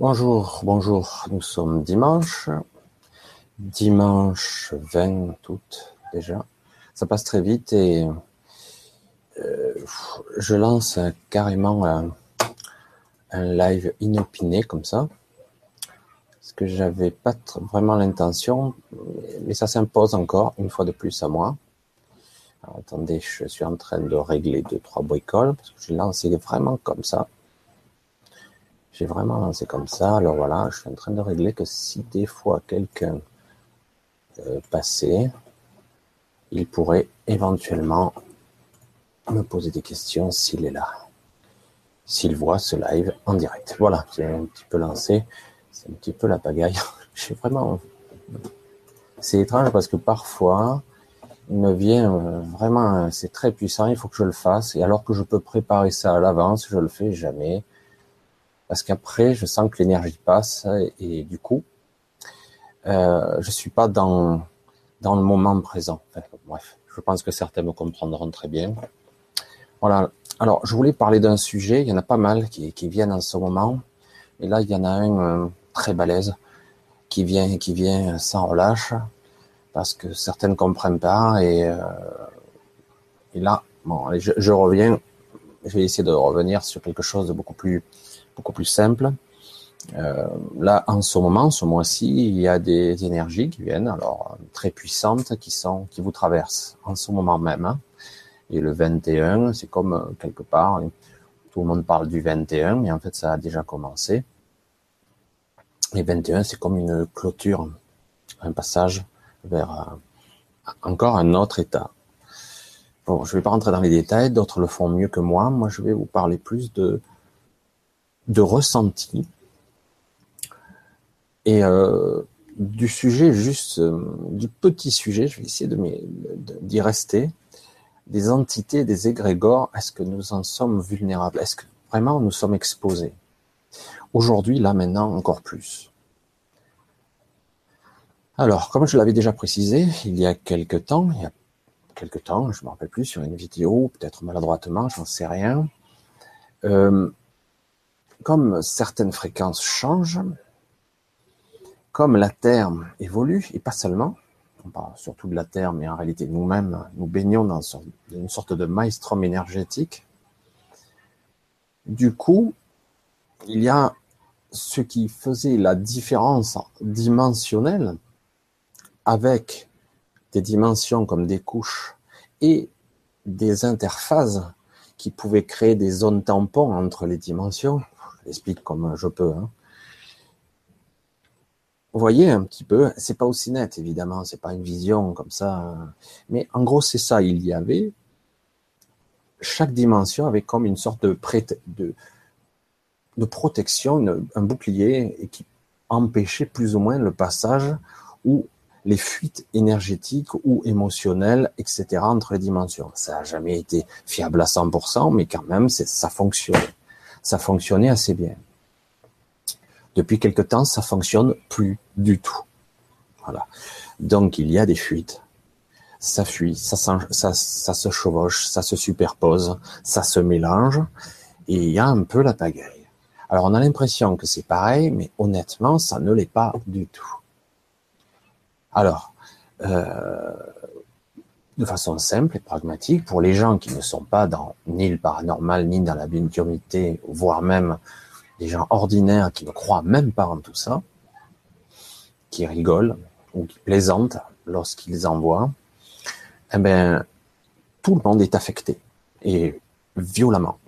Bonjour, bonjour. Nous sommes dimanche, dimanche 20 août déjà. Ça passe très vite et euh, je lance carrément un, live inopiné comme ça. Parce que j'avais pas vraiment l'intention, mais ça s'impose encore une fois de plus à moi. attendez, je suis en train de régler deux trois bricoles parce que je lancé vraiment comme ça. J'ai vraiment lancé comme ça. Alors voilà, je suis en train de régler que si des fois quelqu'un euh, passait, il pourrait éventuellement me poser des questions s'il est là. S'il voit ce live en direct. Voilà, j'ai un petit peu lancé. C'est un petit peu la pagaille. J'ai vraiment. C'est étrange parce que parfois, il me vient euh, vraiment, c'est très puissant, il faut que je le fasse. Et alors que je peux préparer ça à l'avance, je le fais jamais parce qu'après, je sens que l'énergie passe et, du coup, euh, je suis pas dans dans le moment présent. bref, je pense que certains me comprendront très bien. Voilà. Alors, je voulais parler d'un sujet. Il y en a pas mal qui, qui viennent en ce moment. Et là, il y en a un euh, très balèze qui vient, qui vient sans relâche parce que certains ne comprennent pas. Et, euh, et là, bon, je, je reviens. Je vais essayer de revenir sur quelque chose de beaucoup plus beaucoup plus simple. Euh, là, en ce moment, ce mois-ci, il y a des énergies qui viennent, alors très puissantes, qui vous traversent en ce moment même. Hein. Et le 21, c'est comme euh, quelque part, tout le monde parle du 21, mais en fait, ça a déjà commencé. Et 21, c'est comme une clôture, un passage vers euh, encore un autre état. Bon, je vais pas rentrer dans les détails, d'autres le font mieux que moi. Moi, je vais vous parler plus de de ressenti. Et euh, du sujet juste euh, du petit sujet, je vais essayer d'y rester, des entités, des égrégores, est-ce que nous en sommes vulnérables? Est-ce que vraiment nous sommes exposés? Aujourd'hui, là maintenant, encore plus. Alors, comme je l'avais déjà précisé, il y a quelque temps, il y a quelque temps, je me rappelle plus, sur une vidéo, peut-être maladroitement, j'en sais rien, euh, comme certaines fréquences changent, comme la Terre évolue, et pas seulement, on parle surtout de la Terre, mais en réalité nous-mêmes, nous baignons dans une sorte de maelstrom énergétique. Du coup, il y a ce qui faisait la différence dimensionnelle avec des dimensions comme des couches et des interfaces qui pouvaient créer des zones tampons entre les dimensions, explique comme je peux. Hein. Vous voyez un petit peu, c'est pas aussi net évidemment, c'est pas une vision comme ça, hein. mais en gros c'est ça. Il y avait chaque dimension avait comme une sorte de, de, protection, un bouclier qui empêchait plus ou moins le passage ou les fuites énergétiques ou émotionnelles, etc. entre les dimensions. Ça n'a jamais été fiable à 100%, mais quand même, ça fonctionnait ça fonctionnait assez bien. Depuis quelque temps, ça fonctionne plus du tout. Voilà. Donc il y a des fuites. Ça fuit, ça, se chevauche, ça se superpose, ça se mélange, et il y a un peu la pagaille. Alors on a l'impression que c'est pareil, mais honnêtement, ça ne l'est pas du tout. Alors, euh, de façon simple et pragmatique pour les gens qui ne sont pas dans ni le paranormal ni dans la médiumnité, voire même des gens ordinaires qui ne croient même pas en tout ça, qui rigolent ou qui plaisantent lorsqu'ils en voient, eh ben, tout le monde est affecté et violemment.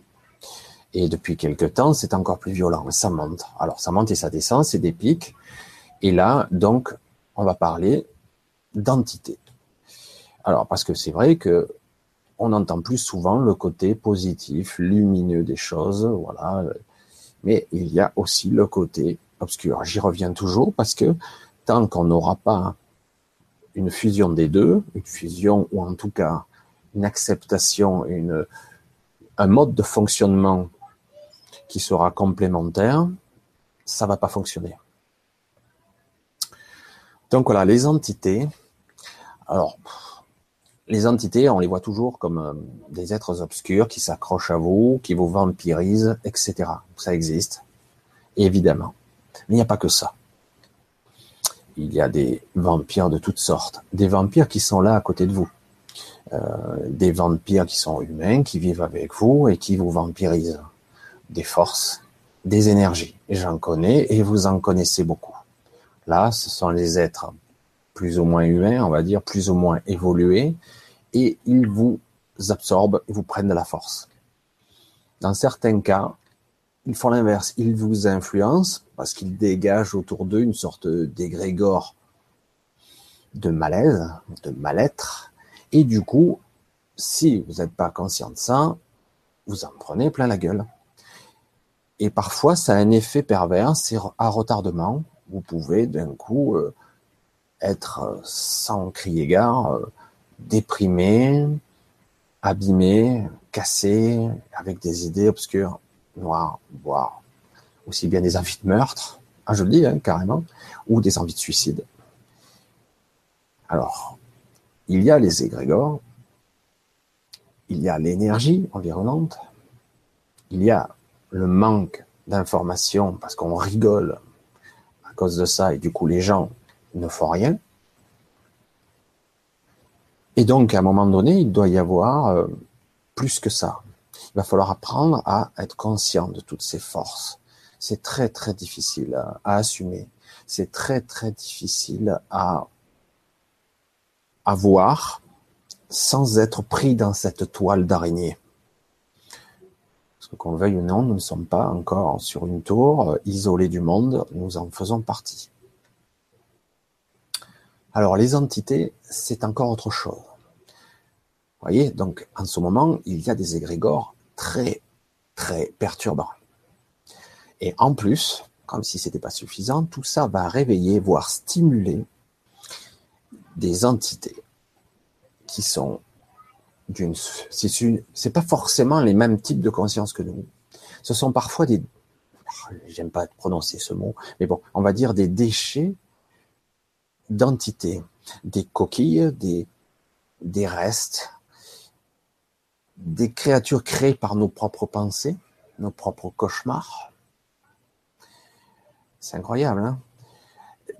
Et depuis quelque temps, c'est encore plus violent. Ça monte. Alors, ça monte et ça descend, c'est des pics. Et là, donc, on va parler d'entité. Alors, parce que c'est vrai que on entend plus souvent le côté positif, lumineux des choses, voilà. Mais il y a aussi le côté obscur. J'y reviens toujours parce que tant qu'on n'aura pas une fusion des deux, une fusion ou en tout cas une acceptation, une, un mode de fonctionnement qui sera complémentaire, ça va pas fonctionner. Donc voilà, les entités. Alors, les entités, on les voit toujours comme euh, des êtres obscurs qui s'accrochent à vous, qui vous vampirisent, etc. Ça existe, évidemment. il n'y a pas que ça. Il y a des vampires de toutes sortes, des vampires qui sont là à côté de vous, euh, des vampires qui sont humains, qui vivent avec vous et qui vous vampirisent, des forces, des énergies. J'en connais et vous en connaissez beaucoup. Là, ce sont les êtres plus ou moins humains, on va dire, plus ou moins évolués, et ils vous absorbent, ils vous prennent de la force. Dans certains cas, ils font l'inverse, ils vous influencent parce qu'ils dégagent autour d'eux une sorte d'égrégore de malaise, de mal-être, et du coup, si vous n'êtes pas conscient de ça, vous en prenez plein la gueule. Et parfois, ça a un effet pervers, c'est à retardement. Vous pouvez d'un coup euh, être euh, sans crier gare, euh, déprimé, abîmé, cassé, avec des idées obscures, noires, voire aussi bien des envies de meurtre, ah, je le dis hein, carrément, ou des envies de suicide. Alors, il y a les égrégores, il y a l'énergie environnante, il y a le manque d'informations parce qu'on rigole à cause de ça et du coup les gens ne font rien. Et donc à un moment donné, il doit y avoir euh, plus que ça. Il va falloir apprendre à être conscient de toutes ces forces. C'est très très difficile à, assumer. C'est très très difficile à, à voir sans être pris dans cette toile d'araignée qu'on veuille ou non, nous ne sommes pas encore sur une tour euh, isolée du monde, nous en faisons partie. Alors les entités, c'est encore autre chose. Vous voyez, donc en ce moment, il y a des égrégores très, très perturbants. Et en plus, comme si ce n'était pas suffisant, tout ça va réveiller, voire stimuler des entités qui sont d'une, c'est pas forcément les mêmes types de conscience que nous. Ce sont parfois des, j'aime pas prononcer ce mot, mais bon, on va dire des déchets d'entités, des coquilles, des, restes, des créatures créées par nos propres pensées, nos propres cauchemars. C'est incroyable, hein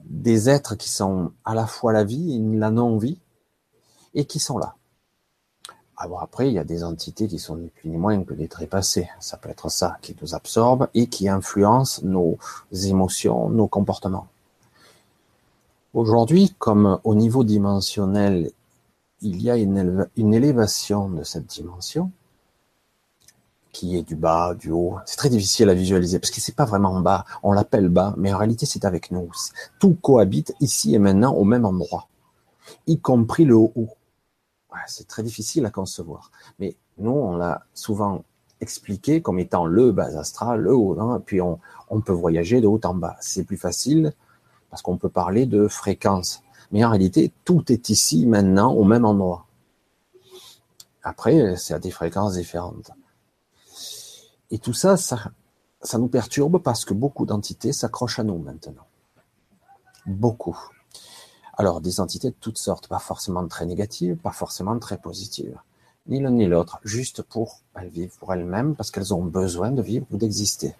Des êtres qui sont à la fois la vie et la non-vie, et qui sont là. Alors ah après, il y a des entités qui sont ni plus ni moins que des trépassés. Ça peut être ça qui nous absorbe et qui influence nos émotions, nos comportements. Aujourd'hui, comme au niveau dimensionnel, il y a une, élévation de cette dimension, qui est du bas, du haut. C'est très difficile à visualiser parce que c'est pas vraiment en bas. On l'appelle bas, mais en réalité c'est avec nous. Tout cohabite ici et maintenant au même endroit, y compris le haut c'est très difficile à concevoir. Mais nous, on l'a souvent expliqué comme étant le bas astral, le haut, hein, puis on, peut voyager de haut en bas. C'est plus facile parce qu'on peut parler de fréquence. Mais en réalité, tout est ici maintenant au même endroit. Après, c'est à des fréquences différentes. Et tout ça, ça, ça nous perturbe parce que beaucoup d'entités s'accrochent à nous maintenant. Beaucoup. Alors, des entités de toutes sortes, pas forcément très négatives, pas forcément très positives. Ni l'une ni l'autre, juste pour elles vivent pour elles-mêmes, parce qu'elles ont besoin de vivre ou d'exister.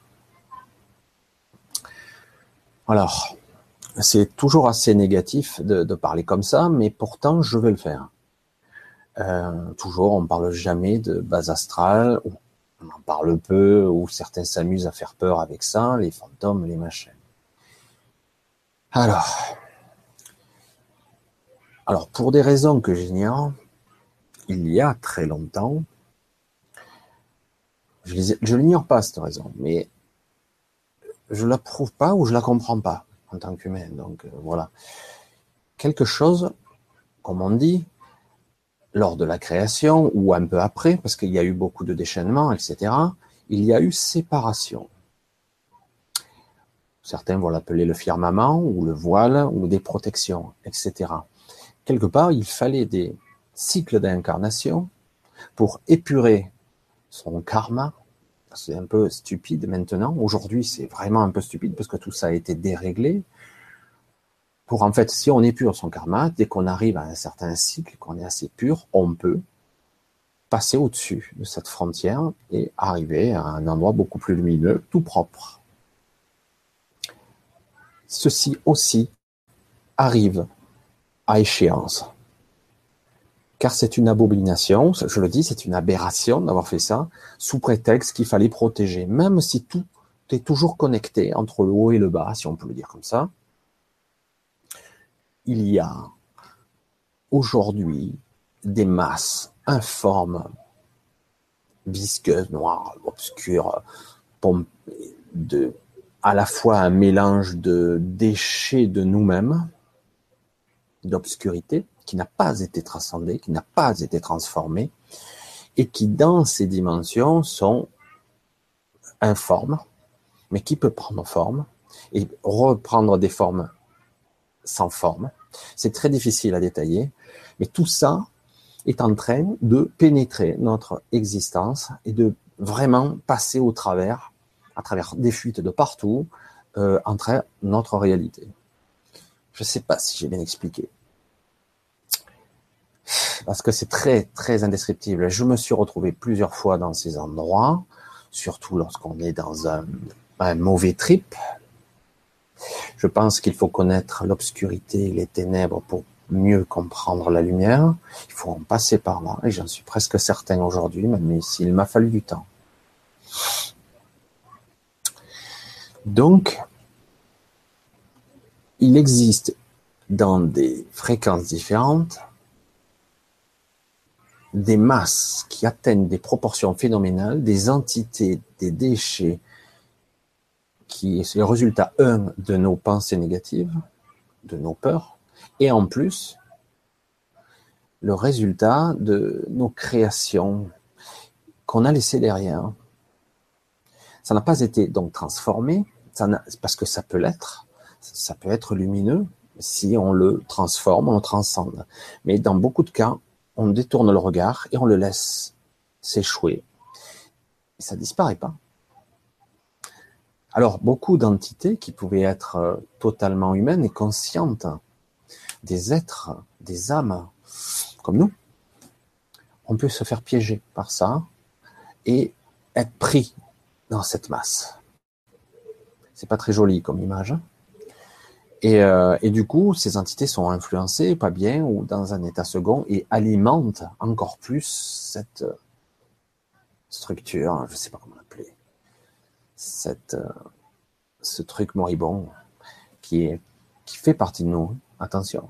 Alors, c'est toujours assez négatif de, parler comme ça, mais pourtant je vais le faire. Euh, toujours, on parle jamais de base astrale, ou on en parle peu, ou certains s'amusent à faire peur avec ça, les fantômes, les machins. Alors, alors, pour des raisons que j'ignore, il y a très longtemps, je ne l'ignore pas cette raison, mais je la prouve pas ou je la comprends pas en tant qu'humain. Donc euh, voilà, quelque chose, comme on dit, lors de la création ou un peu après, parce qu'il y a eu beaucoup de déchaînements, etc. Il y a eu séparation. Certains vont l'appeler le firmament ou le voile ou des protections, etc quelque part, il fallait des cycles d'incarnation pour épurer son karma. C'est un peu stupide maintenant. Aujourd'hui, c'est vraiment un peu stupide parce que tout ça a été déréglé. Pour en fait, si on épure son karma, dès qu'on arrive à un certain cycle, qu'on est assez pur, on peut passer au-dessus de cette frontière et arriver à un endroit beaucoup plus lumineux, tout propre. ceci aussi arrive à échéance. Car c'est une abomination, je le dis, c'est une aberration d'avoir fait ça, sous prétexte qu'il fallait protéger, même si tout est toujours connecté entre le haut et le bas, si on peut le dire comme ça. Il y a aujourd'hui des masses informes, visqueuses, noires, obscures, de, à la fois un mélange de déchets de nous-mêmes, d'obscurité, qui n'a pas été transcendé, qui n'a pas été transformé, et qui dans ces dimensions sont informes, mais qui peut prendre forme et reprendre des formes sans forme. C'est très difficile à détailler, mais tout ça est en train de pénétrer notre existence et de vraiment passer au travers, à travers des fuites de partout, euh, entre notre réalité. Je ne sais pas si j'ai bien expliqué. Parce que c'est très, très indescriptible. Je me suis retrouvé plusieurs fois dans ces endroits, surtout lorsqu'on est dans un, un mauvais trip. Je pense qu'il faut connaître l'obscurité, les ténèbres pour mieux comprendre la lumière. Il faut en passer par là, et j'en suis presque certain aujourd'hui, même s'il m'a fallu du temps. Donc, il existe dans des fréquences différentes des masses qui atteignent des proportions phénoménales, des entités, des déchets, qui est le résultat, un, de nos pensées négatives, de nos peurs, et en plus, le résultat de nos créations qu'on a laissées derrière. Ça n'a pas été donc transformé, ça parce que ça peut l'être, ça peut être lumineux si on le transforme, on le transcende. Mais dans beaucoup de cas, on détourne le regard et on le laisse s'échouer. Et ça disparaît pas. Alors, beaucoup d'entités qui pouvaient être euh, totalement humaines et conscientes, des êtres, des âmes, comme nous, on peut se faire piéger par ça et être pris dans cette masse. C'est pas très joli comme image. Et, euh, et, du coup, ces entités sont influencées, pas bien, ou dans un état second, et alimentent encore plus cette structure, je sais pas comment l'appeler, euh, ce truc moribond qui, est, qui fait partie de nous. Attention.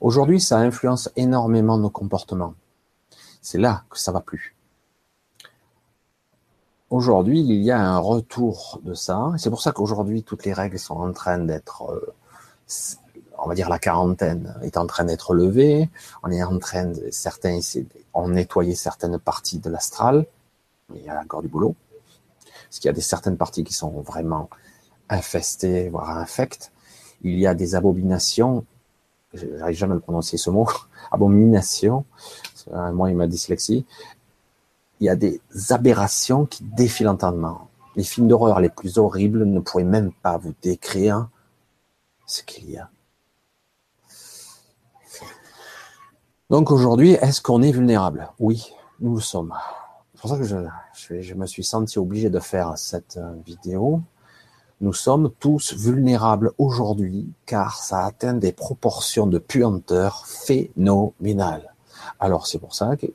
Aujourd'hui, ça influence énormément nos comportements. C'est là que ça va plus. Aujourd'hui, il y a un retour de ça. C'est pour ça qu'aujourd'hui, toutes les règles sont en train d'être, euh, on va dire la quarantaine est en train d'être levée. On est en train de, certains ont nettoyé certaines parties de l'astral. Il y a encore du boulot. Parce qu'il y a des certaines parties qui sont vraiment infestées, voire infectes. Il y a des abominations j'arrive jamais à le prononcer ce mot, abomination, moi et ma dyslexie, il y a des aberrations qui défient l'entendement. Les films d'horreur les plus horribles ne pourraient même pas vous décrire ce qu'il y a. Donc aujourd'hui, est-ce qu'on est vulnérable? Oui, nous le sommes. C'est pour ça que je, me suis senti obligé de faire cette vidéo nous sommes tous vulnérables aujourd'hui car ça atteint des proportions de puanteur phénoménales. Alors c'est pour ça que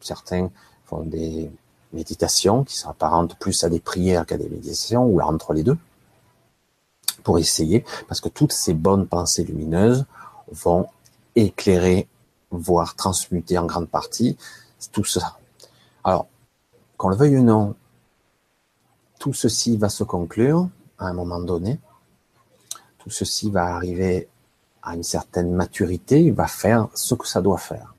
certains des méditations qui s'apparentent plus à des prières qu'à des méditations ou entre les deux pour essayer parce que toutes ces bonnes pensées lumineuses vont éclairer, voire transmuter en grande partie tout ça. Alors, qu'on le veuille ou non, tout ceci va se conclure à un moment donné. Tout ceci va arriver à une certaine maturité, il va faire ce que ça doit faire.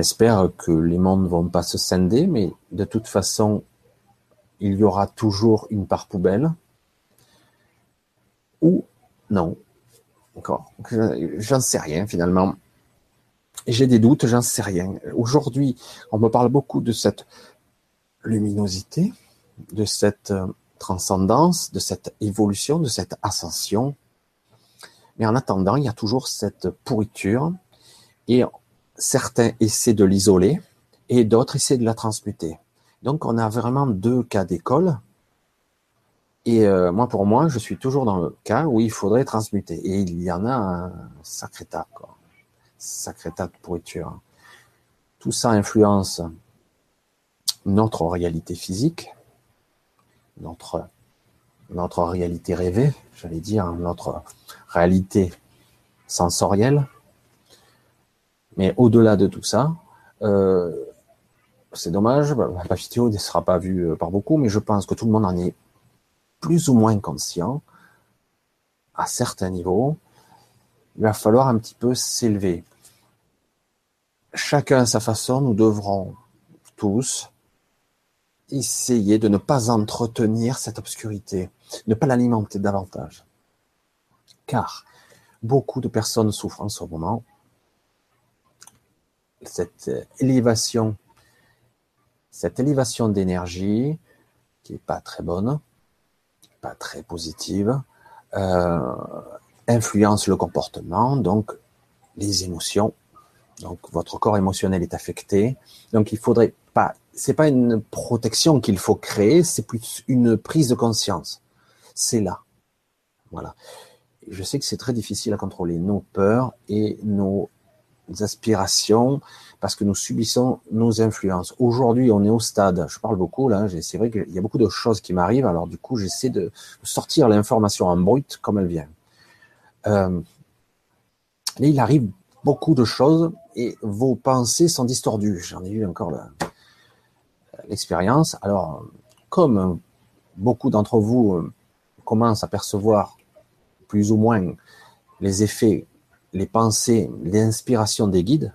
J'espère que les mondes ne vont pas se scinder, mais de toute façon, il y aura toujours une part poubelle. Ou non. Encore. J'en sais rien finalement. J'ai des doutes, j'en sais rien. Aujourd'hui, on me parle beaucoup de cette luminosité, de cette euh, transcendance, de cette évolution, de cette ascension. Mais en attendant, il y a toujours cette pourriture et certains essaient de l'isoler et d'autres essaient de la transmuter. Donc on a vraiment deux cas d'école. Et euh, moi, pour moi, je suis toujours dans le cas où il faudrait transmuter. Et il y en a un sacré tas. Sacré tas de pourriture. Tout ça influence notre réalité physique, notre réalité rêvée, j'allais dire, notre réalité sensorielle. Mais au-delà de tout ça, euh, c'est dommage, la vidéo ne sera pas vue par beaucoup, mais je pense que tout le monde en est plus ou moins conscient, à certains niveaux, il va falloir un petit peu s'élever. Chacun à sa façon, nous devrons tous essayer de ne pas entretenir cette obscurité, ne pas l'alimenter davantage. Car beaucoup de personnes souffrent en ce moment. Cette élévation, cette élévation d'énergie qui n'est pas très bonne, pas très positive, euh, influence le comportement, donc les émotions. Donc votre corps émotionnel est affecté. Donc il faudrait pas, c'est pas une protection qu'il faut créer, c'est plus une prise de conscience. C'est là. Voilà. Je sais que c'est très difficile à contrôler nos peurs et nos aspirations parce que nous subissons nos influences. Aujourd'hui, on est au stade, je parle beaucoup là, c'est vrai qu'il y a beaucoup de choses qui m'arrivent, alors du coup, j'essaie de sortir l'information en brut comme elle vient. Euh, il arrive beaucoup de choses et vos pensées sont distordues. J'en ai eu encore l'expérience. Alors, comme beaucoup d'entre vous euh, commencent à percevoir plus ou moins les effets, les pensées, les inspirations des guides,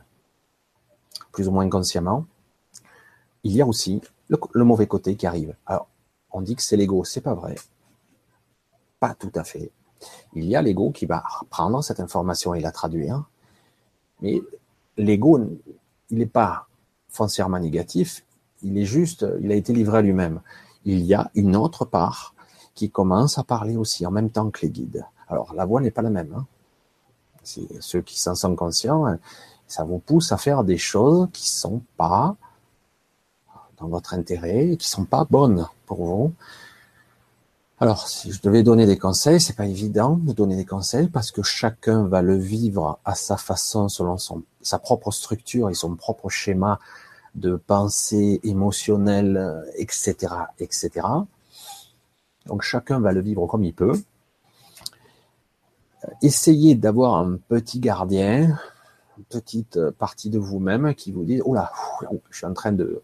plus ou moins consciemment, il y a aussi le, mauvais côté qui arrive. Alors, on dit que c'est l'ego, c'est pas vrai. Pas tout à fait. Il y a l'ego qui va prendre cette information et la traduire, mais l'ego, il n'est pas foncièrement négatif, il est juste, il a été livré à lui-même. Il y a une autre part qui commence à parler aussi en même temps que les guides. Alors, la voix n'est pas la même. Hein. Ceux qui s'en sont conscients, ça vous pousse à faire des choses qui sont pas dans votre intérêt qui sont pas bonnes pour vous. Alors, si je devais donner des conseils, c'est pas évident de donner des conseils parce que chacun va le vivre à sa façon, selon sa propre structure et son propre schéma de pensée émotionnelle, etc., etc. Donc, chacun va le vivre comme il peut. Essayez d'avoir un petit gardien, petite euh, partie de vous-même qui vous dit, oula, je suis en train de,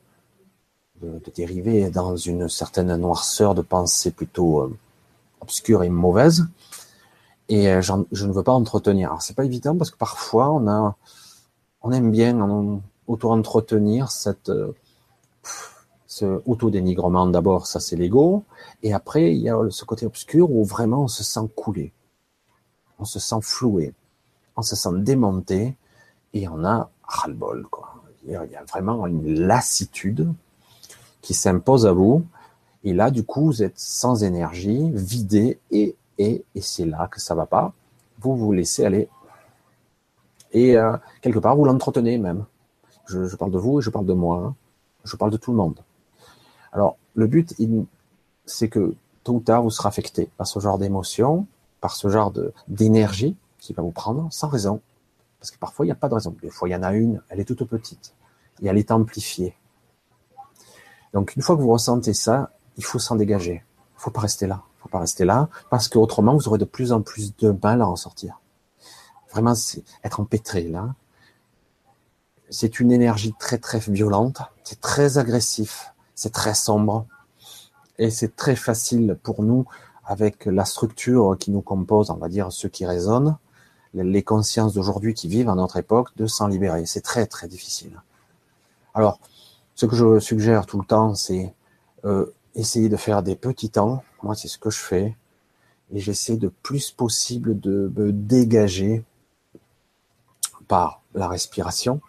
dériver dans une certaine noirceur de pensée plutôt euh, obscure et mauvaise, et euh, je ne veux pas entretenir. Alors c'est pas évident parce que parfois on aime bien auto-entretenir auto-dénigrement d'abord, ça c'est l'ego, et après il y a ce côté obscur où vraiment on se sent coulé, on se sent floué, on se sent démonté, et on a ras-le-bol. Il y a vraiment une lassitude qui s'impose à vous. Et là, du coup, vous êtes sans énergie, vidé, et, et, et c'est là que ça va pas. Vous vous laissez aller. Et euh, quelque part, vous l'entretenez même. Je, je, parle de vous et je parle de moi. Hein. Je parle de tout le monde. Alors, le but, c'est que tôt ou tard, vous serez affecté par ce genre d'émotion, par ce genre d'énergie qui va vous prendre sans raison. Parce que parfois, il n'y a pas de raison. Des fois, il y en a une, elle est toute petite. Et elle est amplifiée. Donc, une fois que vous ressentez ça, il faut s'en dégager. Il ne faut pas rester là. Il ne faut pas rester là. Parce qu'autrement, vous aurez de plus en plus de mal à en sortir. Vraiment, c'est être empêtré là. C'est une énergie très, très violente. C'est très agressif. C'est très sombre. Et c'est très facile pour nous, avec la structure qui nous compose, on va dire, ceux qui résonnent, les consciences d'aujourd'hui qui vivent à notre époque de s'en libérer. C'est très très difficile. Alors, ce que je suggère tout le temps, c'est euh, essayer de faire des petits temps. Moi, c'est ce que je fais. Et j'essaie de plus possible de me dégager par la respiration.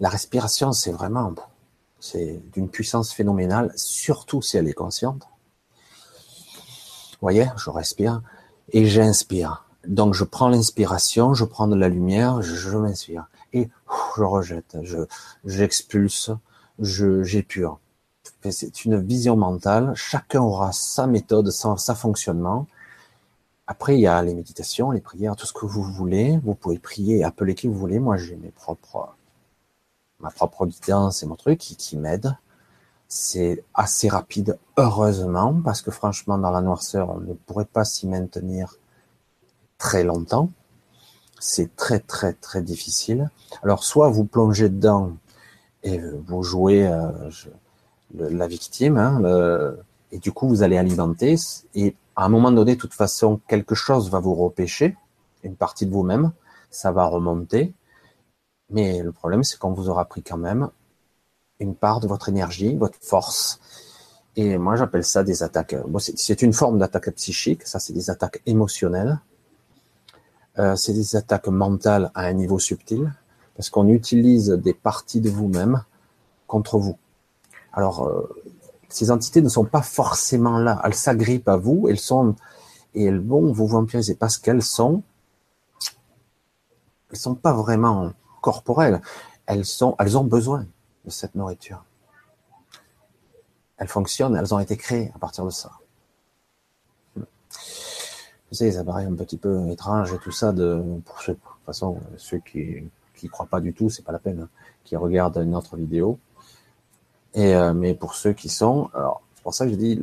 La respiration, c'est vraiment, c'est d'une puissance phénoménale, surtout si elle est consciente. Voyez, je respire et j'inspire. Donc je prends l'inspiration, je prends de la lumière, je, m'inspire et je rejette, je j'expulse, je j'épure. C'est une vision mentale. Chacun aura sa méthode, sa, sa fonctionnement. Après, il y a les méditations, les prières, tout ce que vous voulez. Vous pouvez prier appeler qui vous voulez. Moi, j'ai mes propres, ma propre guidance et mon truc qui, qui m'aide. C'est assez rapide, heureusement, parce que franchement, dans la noirceur, on ne pourrait pas s'y maintenir très longtemps. C'est très, très, très difficile. Alors, soit vous plongez dedans et vous jouez euh, la victime, hein, et du coup, vous allez alimenter, et à un moment donné, de toute façon, quelque chose va vous repêcher, une partie de vous-même, ça va remonter, mais le problème, c'est qu'on vous aura pris quand même une part de votre énergie, votre force. Et moi, j'appelle ça des attaques. Bon, c'est une forme d'attaque psychique. Ça, c'est des attaques émotionnelles. Euh, c'est des attaques mentales à un niveau subtil, parce qu'on utilise des parties de vous-même contre vous. Alors, euh, ces entités ne sont pas forcément là. Elles s'agrippent à vous, elles sont et elles vont vous vampiriser parce qu'elles sont, elles sont pas vraiment corporelles. Elles sont, elles ont besoin de cette nourriture. Elles fonctionnent, elles ont été créées à partir de ça. Vous savez, ça paraît un petit peu étrange tout ça de, pour ceux, de toute façon, ceux qui, qui croient pas du tout, c'est pas la peine, hein, qui regardent une autre vidéo. Et, euh, mais pour ceux qui sont, c'est pour ça que je dis,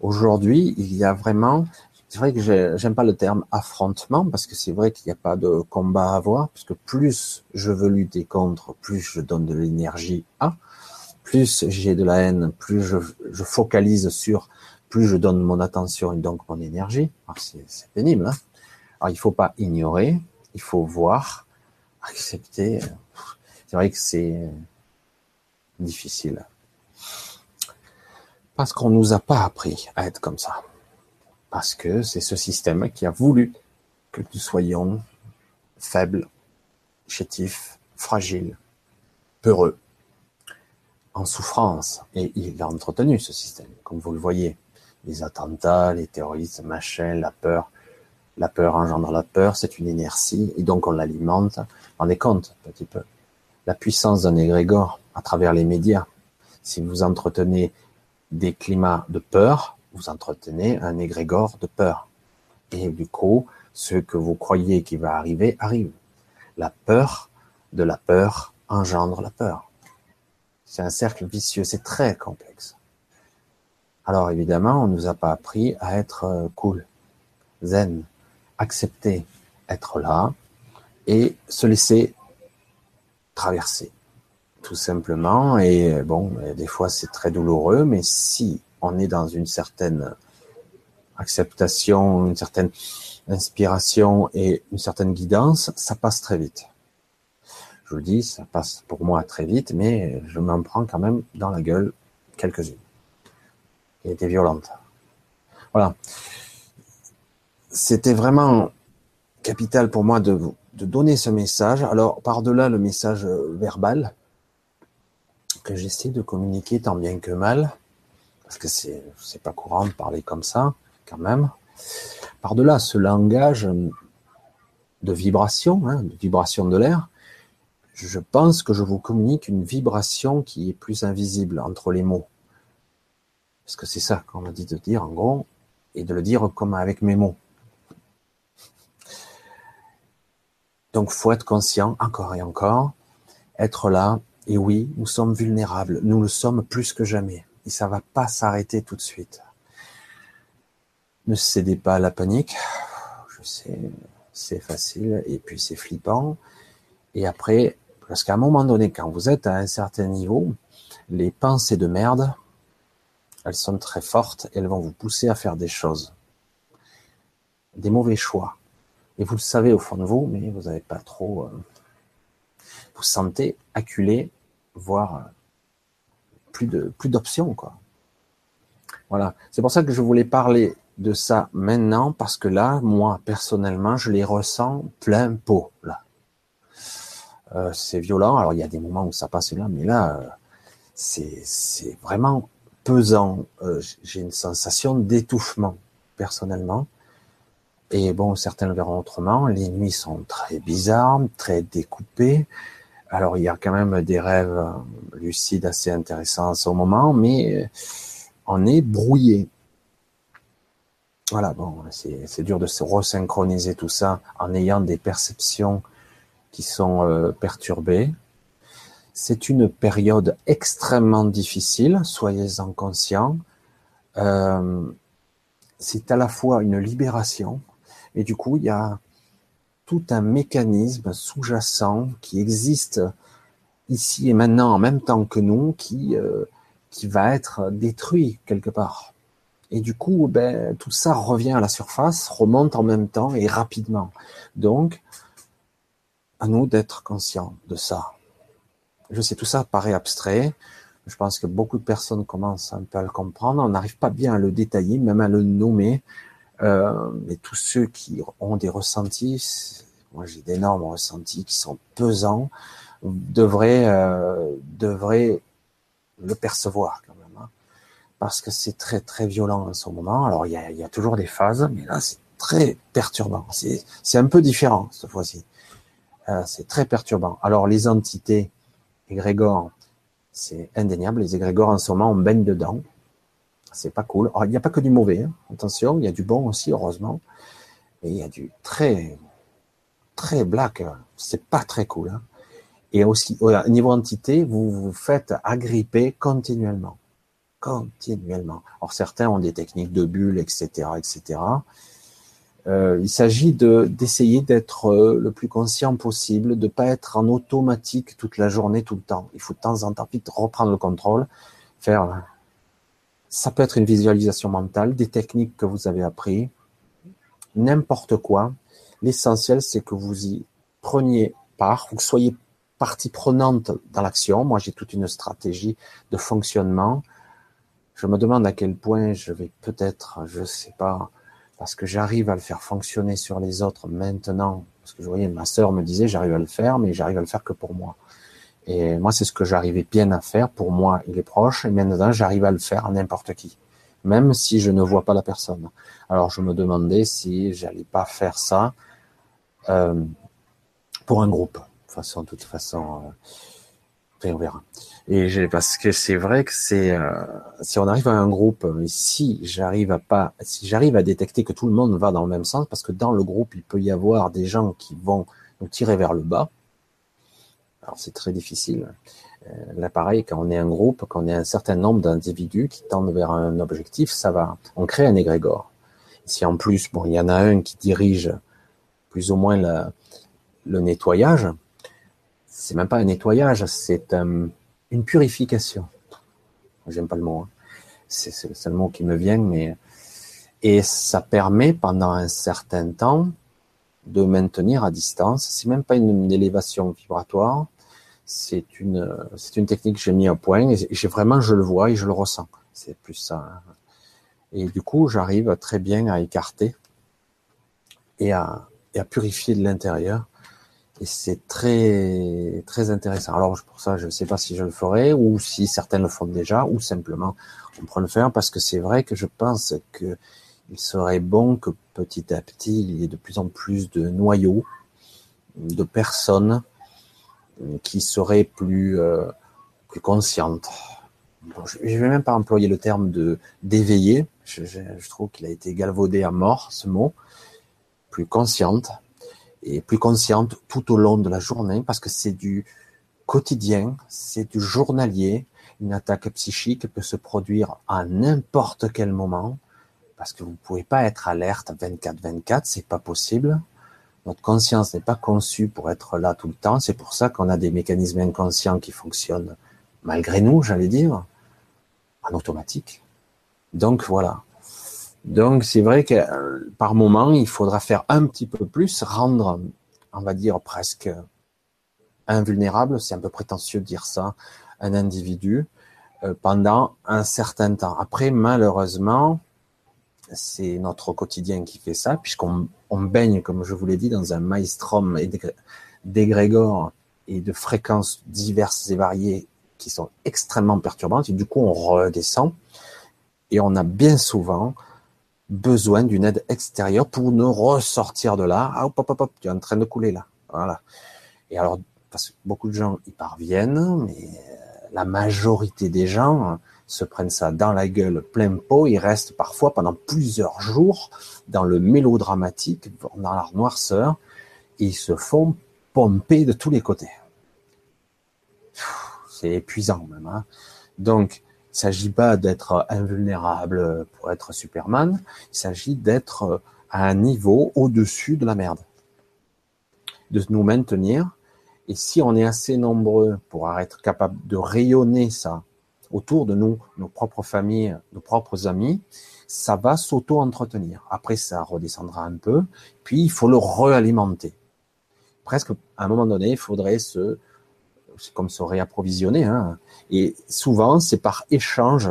aujourd'hui, il y a vraiment, c'est vrai que j'aime pas le terme affrontement parce que c'est vrai qu'il n'y a pas de combat à avoir puisque plus je veux lutter contre, plus je donne de l'énergie à, plus j'ai de la haine, plus je, focalise sur, plus je donne mon attention et donc mon énergie. C'est pénible. Hein alors il faut pas ignorer, il faut voir, accepter. C'est vrai que c'est difficile parce qu'on nous a pas appris à être comme ça parce que c'est ce système qui a voulu que nous soyons faibles, chétifs, fragiles, peureux, en souffrance. Et il a entretenu ce système, comme vous le voyez. Les attentats, les terroristes, machin, la peur. La peur engendre la peur, c'est une inertie, et donc on l'alimente. On est compte un petit peu. La puissance d'un égrégore à travers les médias. Si vous entretenez des climats de peur, vous entretenez un égrégore de peur. Et du coup, ce que vous croyez qui va arriver arrive. La peur de la peur engendre la peur. C'est un cercle vicieux, c'est très complexe. Alors évidemment, on ne nous a pas appris à être euh, cool, zen, accepter, être là et se laisser traverser, tout simplement. Et bon, des fois c'est très douloureux, mais si on est dans une certaine acceptation, une certaine inspiration et une certaine guidance, ça passe très vite. Je vous le dis, ça passe pour moi très vite, mais je m'en prends quand même dans la gueule quelques-unes. Qui étaient violentes. Voilà. C'était vraiment capital pour moi de, de donner ce message. Alors, par-delà le message verbal, que j'essaie de communiquer tant bien que mal, parce que c'est pas courant de parler comme ça quand même. Par-delà ce langage de vibration, hein, de vibration de l'air, je pense que je vous communique une vibration qui est plus invisible entre les mots. Parce que c'est ça qu'on m'a dit de dire en gros, et de le dire comme avec mes mots. Donc faut être conscient, encore et encore, être là, et oui, nous sommes vulnérables, nous le sommes plus que jamais et ça va pas s'arrêter tout de suite. Ne cédez pas à la panique. Je sais, c'est facile et puis c'est flippant. Et après, parce qu'à un moment donné, quand vous êtes à un certain niveau, les pensées de merde, elles sont très fortes elles vont vous pousser à faire des choses. Des mauvais choix. Et vous le savez au fond de vous, mais vous n'avez pas trop... Euh, vous sentez acculé, voire plus de plus d'options quoi. Voilà, c'est pour ça que je voulais parler de ça maintenant parce que là, moi personnellement, je les ressens plein pot là. Euh, c'est violent. Alors il y a des moments où ça passe là, mais là, euh, c'est c'est vraiment pesant. Euh, j'ai une sensation d'étouffement personnellement. Et bon, certains le verront autrement. Les nuits sont très bizarres, très découpées. Alors il y a quand même des rêves lucides assez intéressants au moment, mais on est brouillé. Voilà, bon, c'est dur de se resynchroniser tout ça en ayant des perceptions qui sont euh, perturbées. C'est une période extrêmement difficile, soyez-en conscients. Euh, c'est à la fois une libération, et du coup, il y a tout un mécanisme sous-jacent qui existe ici et maintenant en même temps que nous, qui, euh, qui va être détruit quelque part. Et du coup, ben, tout ça revient à la surface, remonte en même temps et rapidement. Donc, à nous d'être conscients de ça. Je sais, tout ça paraît abstrait. Je pense que beaucoup de personnes commencent un peu à le comprendre. On n'arrive pas bien à le détailler, même à le nommer. Euh, mais tous ceux qui ont des ressentis, moi j'ai d'énormes ressentis qui sont pesants, devraient, euh, devraient le percevoir quand même. Hein. parce que c'est très très violent en ce moment. Alors il y a, y a toujours des phases, mais là c'est très perturbant. C'est un peu différent cette fois-ci. Euh, c'est très perturbant. Alors les entités égrégores, c'est indéniable. Les égrégores en ce moment, on baigne dedans. C'est pas cool. il n'y a pas que du mauvais. Hein. Attention, il y a du bon aussi, heureusement. Mais il y a du très, très black. C'est pas très cool. Hein. Et aussi, au niveau entité, vous vous faites agripper continuellement. Continuellement. Alors certains ont des techniques de bulles, etc., etc. Euh, il s'agit de d'essayer d'être euh, le plus conscient possible, de pas être en automatique toute la journée, tout le temps. Il faut de temps en temps vite reprendre le contrôle, faire. Ça peut être une visualisation mentale, des techniques que vous avez appris, n'importe quoi. L'essentiel, c'est que vous y preniez part, vous soyez partie prenante dans l'action. Moi, j'ai toute une stratégie de fonctionnement. Je me demande à quel point je vais peut-être, je sais pas, parce que j'arrive à le faire fonctionner sur les autres maintenant. Parce que je voyais, ma sœur me disait, j'arrive à le faire, mais j'arrive à le faire que pour moi. Et moi, c'est ce que j'arrivais bien à faire pour moi et les proches. Et maintenant, j'arrive à le faire à n'importe qui. Même si je ne vois pas la personne. Alors, je me demandais si j'allais pas faire ça euh, pour un groupe. De façon, de toute façon, euh, on verra. Et parce que c'est vrai que euh, si on arrive à un groupe, et si j'arrive à pas, si j'arrive à détecter que tout le monde va dans le même sens, parce que dans le groupe il peut y avoir des gens qui vont nous tirer vers le bas. Alors c'est très difficile. Euh, là pareil, quand on est un groupe, quand on est un certain nombre d'individus qui tendent vers un objectif, ça va, on crée un égrégore. Si en plus, bon, il y en a un qui dirige plus ou moins le nettoyage, c'est même pas un nettoyage, c'est un une purification. J'aime pas le mot. Hein. C'est le mot qui me vient, mais et ça permet pendant un certain temps de maintenir à distance. C'est même pas une, élévation vibratoire. C'est une c'est une technique que j'ai mis au point et j'ai vraiment je le vois et je le ressens. C'est plus ça. Hein. Et du coup, j'arrive très bien à écarter et à, et à purifier de l'intérieur et c'est très très intéressant. Alors pour ça, je ne sais pas si je le ferai ou si certains le font déjà ou simplement on pourrait le faire parce que c'est vrai que je pense que il serait bon que petit à petit il y ait de plus en plus de noyaux de personnes qui seraient plus euh, plus conscientes. je, ne vais même pas employer le terme de d'éveiller. Je, je trouve qu'il a été galvaudé à mort ce mot. Plus consciente et plus consciente tout au long de la journée parce que c'est du quotidien, c'est du journalier. Une attaque psychique peut se produire à n'importe quel moment parce que vous ne pouvez pas être alerte 24-24, c'est pas possible. Notre conscience n'est pas conçue pour être là tout le temps. C'est pour ça qu'on a des mécanismes inconscients qui fonctionnent malgré nous, j'allais dire, en automatique. Donc voilà. Donc c'est vrai que euh, par moment, il faudra faire un petit peu plus, rendre, on va dire presque invulnérable, c'est un peu prétentieux de dire ça, un individu euh, pendant un certain temps. Après, malheureusement, c'est notre quotidien qui fait ça, puisqu'on on baigne, comme je vous l'ai dit, dans un maelstrom d'égrégores et de fréquences diverses et variées qui sont extrêmement perturbantes, et du coup on redescend, et on a bien souvent besoin d'une aide extérieure pour ne ressortir de là. Ah, hop, hop, hop, tu es en train de couler là. Voilà. Et alors, parce que beaucoup de gens y parviennent, mais euh, la majorité des gens se prennent ça dans la gueule plein pot, ils restent parfois pendant plusieurs jours dans le mélodramatique, dans la noirceur, ils se font pomper de tous les côtés. C'est épuisant même. Hein. Donc, il s'agit pas d'être invulnérable pour être Superman, il s'agit d'être à un niveau au-dessus de la merde, de nous maintenir. Et si on est assez nombreux pour être capable de rayonner ça autour de nous, nos propres familles, nos propres amis, ça va s'auto-entretenir. Après, ça redescendra un peu, puis il faut le réalimenter. Presque, à un moment donné, il faudrait se, comme se réapprovisionner, hein. Et souvent, c'est par échange.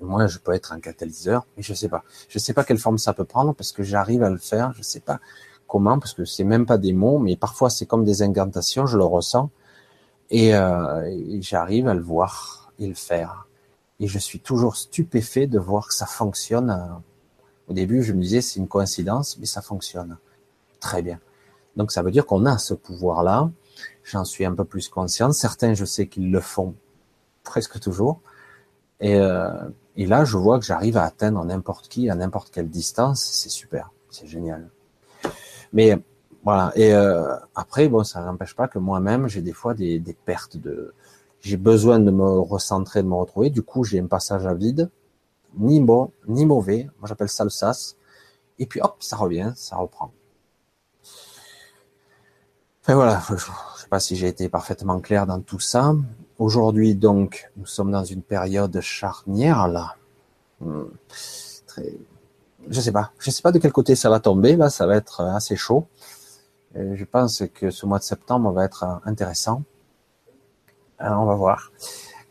Moi, je peux être un catalyseur, mais je sais pas. Je sais pas quelle forme ça peut prendre parce que j'arrive à le faire. Je sais pas comment parce que c'est même pas des mots, mais parfois c'est comme des incantations. Je le ressens et, euh, et j'arrive à le voir et le faire. Et je suis toujours stupéfait de voir que ça fonctionne. Au début, je me disais c'est une coïncidence, mais ça fonctionne très bien. Donc ça veut dire qu'on a ce pouvoir-là J'en suis un peu plus conscient. Certains, je sais qu'ils le font presque toujours. Et, euh, et là, je vois que j'arrive à atteindre n'importe qui à n'importe quelle distance. C'est super, c'est génial. Mais voilà. Et euh, après, bon, ça n'empêche pas que moi-même, j'ai des fois des, des pertes de. J'ai besoin de me recentrer, de me retrouver. Du coup, j'ai un passage à vide, ni bon, ni mauvais. Moi, j'appelle ça le sas. Et puis, hop, ça revient, ça reprend. Enfin voilà, je sais pas si j'ai été parfaitement clair dans tout ça. Aujourd'hui donc, nous sommes dans une période charnière là. Hmm. Je sais pas, je sais pas de quel côté ça va tomber là, ça va être assez chaud. je pense que ce mois de septembre va être intéressant. Alors, on va voir.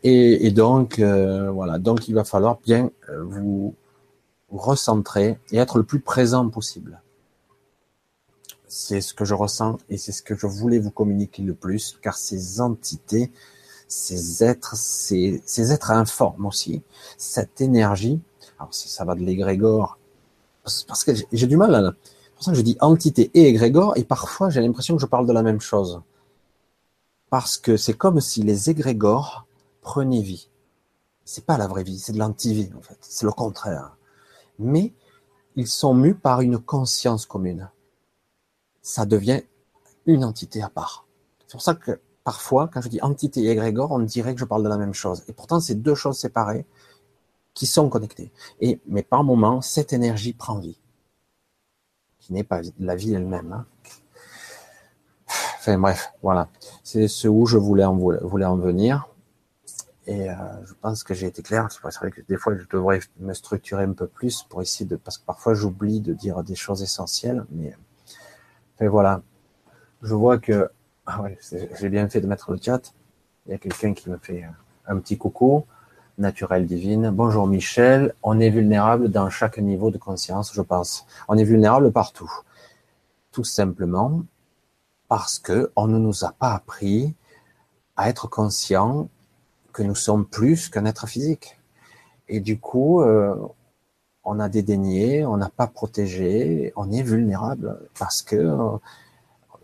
Et, donc euh, voilà, donc il va falloir bien euh, vous recentrer et être le plus présent possible c'est ce que je ressens et c'est ce que je voulais vous communiquer le plus, car ces entités, ces êtres, ces, ces êtres informes aussi, cette énergie, alors ça, va de l'égrégore, parce que j'ai du mal, c'est pour ça que je dis entité et égrégore, et parfois j'ai l'impression que je parle de la même chose. Parce que c'est comme si les égrégores prenaient vie. C'est pas la vraie vie, c'est de l'antivie en fait, c'est le contraire. Mais ils sont mus par une conscience commune ça devient une entité à part. C'est pour ça que parfois, quand je dis entité et égrégore, on dirait que je parle de la même chose. Et pourtant, c'est deux choses séparées qui sont connectées. Et, mais par moment, cette énergie prend vie. Qui n'est pas la vie elle-même. Hein. Enfin bref, voilà. C'est ce où je voulais en, venir. Et euh, je pense que j'ai été clair. C'est vrai que des fois, je devrais me structurer un peu plus pour essayer de... Parce que parfois, j'oublie de dire des choses essentielles. Mais et voilà. Je vois que ah j'ai bien fait de mettre le chat. Il y a quelqu'un qui me fait un petit coucou. Naturel divine. Bonjour Michel. On est vulnérable dans chaque niveau de conscience, je pense. On est vulnérable partout. Tout simplement parce que on ne nous a pas appris à être conscient que nous sommes plus qu'un être physique. Et du coup, euh, on a dédaigné, on n'a pas protégé, on est vulnérable parce que, euh,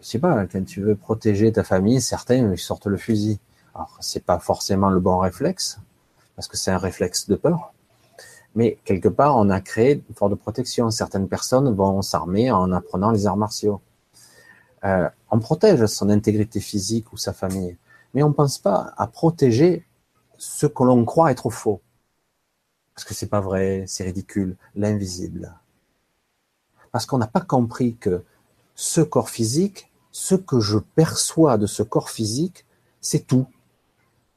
sais pas, quand tu veux protéger ta famille, certains sortent le fusil. Alors c'est pas forcément le bon réflexe parce que c'est un réflexe de peur, mais quelque part on a créé une forme de protection. Certaines personnes vont s'armer en apprenant les arts martiaux. Euh, on protège son intégrité physique ou sa famille, mais on pense pas à protéger ce que l'on croit être faux. Parce que c'est pas vrai, c'est ridicule, l'invisible. Parce qu'on n'a pas compris que ce corps physique, ce que je perçois de ce corps physique, c'est tout.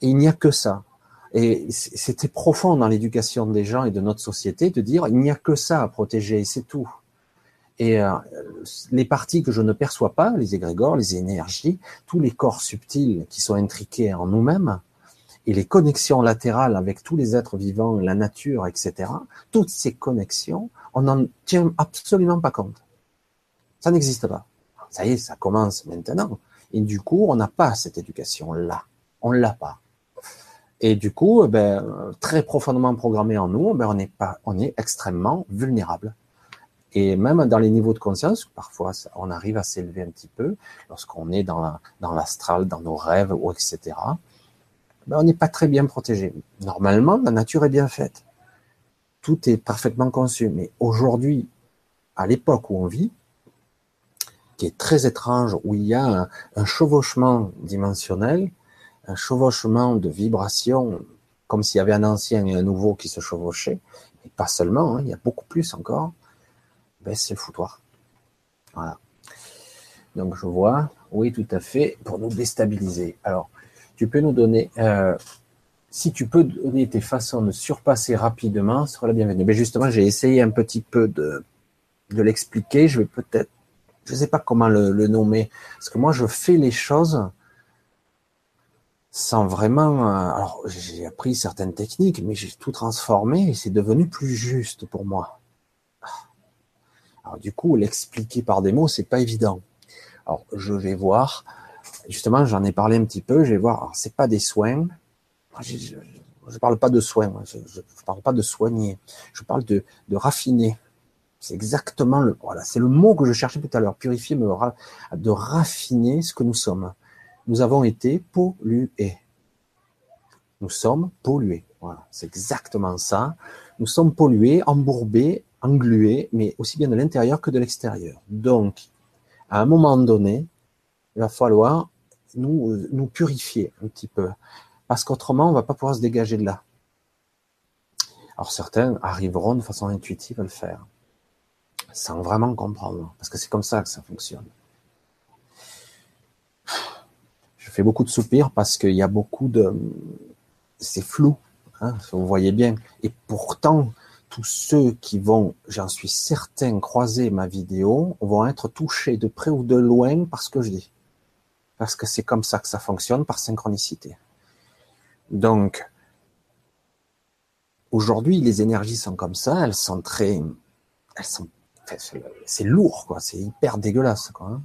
Et il n'y a que ça. Et c'était profond dans l'éducation des gens et de notre société de dire il n'y a que ça à protéger, c'est tout. Et euh, les parties que je ne perçois pas, les égrégores, les énergies, tous les corps subtils qui sont intriqués en nous-mêmes, et les connexions latérales avec tous les êtres vivants, la nature, etc., toutes ces connexions, on n'en tient absolument pas compte. Ça n'existe pas. Ça y est, ça commence maintenant. Et du coup, on n'a pas cette éducation-là. On l'a pas. Et du coup, eh ben, très profondément programmé en nous, ben, on est pas, on est extrêmement vulnérable. Et même dans les niveaux de conscience, parfois on arrive à s'élever un petit peu lorsqu'on est dans l'astral, dans nos rêves ou etc. Ben, on n'est pas très bien protégé. Normalement, la nature est bien faite. Tout est parfaitement conçu. Mais aujourd'hui, à l'époque où on vit, qui est très étrange, où il y a un, chevauchement dimensionnel, un chevauchement de vibrations, comme s'il y avait un ancien et un nouveau qui se chevauchaient, et pas seulement, hein, il y a beaucoup plus encore, ben c'est le foutoir. Voilà. Donc je vois, oui, tout à fait, pour nous déstabiliser. Alors, tu peux nous donner, euh, si tu peux donner tes façons de surpasser rapidement, ce sera la bienvenue. Mais justement, j'ai essayé un petit peu de, de l'expliquer. Je vais peut-être je ne sais pas comment le, nommer, parce que moi je fais les choses sans vraiment. Euh, alors j'ai appris certaines techniques, mais j'ai tout transformé et c'est devenu plus juste pour moi. Du coup, l'expliquer par des mots, c'est pas évident. Alors je vais voir. Justement, j'en ai parlé un petit peu. Je vais voir. Alors c'est pas des soins. Je, ne parle pas de soins. Je, ne parle pas de soigner. Je parle de, raffiner. C'est exactement le, voilà, c'est le mot que je cherchais tout à l'heure. Purifier, de raffiner ce que nous sommes. Nous avons été pollués. Nous sommes pollués. Voilà, c'est exactement ça. Nous sommes pollués, embourbés, englués, mais aussi bien de l'intérieur que de l'extérieur. Donc, à un moment donné, il va falloir nous, purifier un petit peu. Parce qu'autrement, on va pas pouvoir se dégager de là. Alors certains arriveront de façon intuitive à le faire sans vraiment comprendre, parce que c'est comme ça que ça fonctionne. Je fais beaucoup de soupirs parce qu'il y a beaucoup de... C'est flou, hein, vous voyez bien. Et pourtant, tous ceux qui vont, j'en suis certain, croiser ma vidéo, vont être touchés de près ou de loin par ce que je dis. Parce que c'est comme ça que ça fonctionne, par synchronicité. Donc, aujourd'hui, les énergies sont comme ça, elles sont très, elles sont c'est lourd, quoi. C'est hyper dégueulasse, quoi. Hein.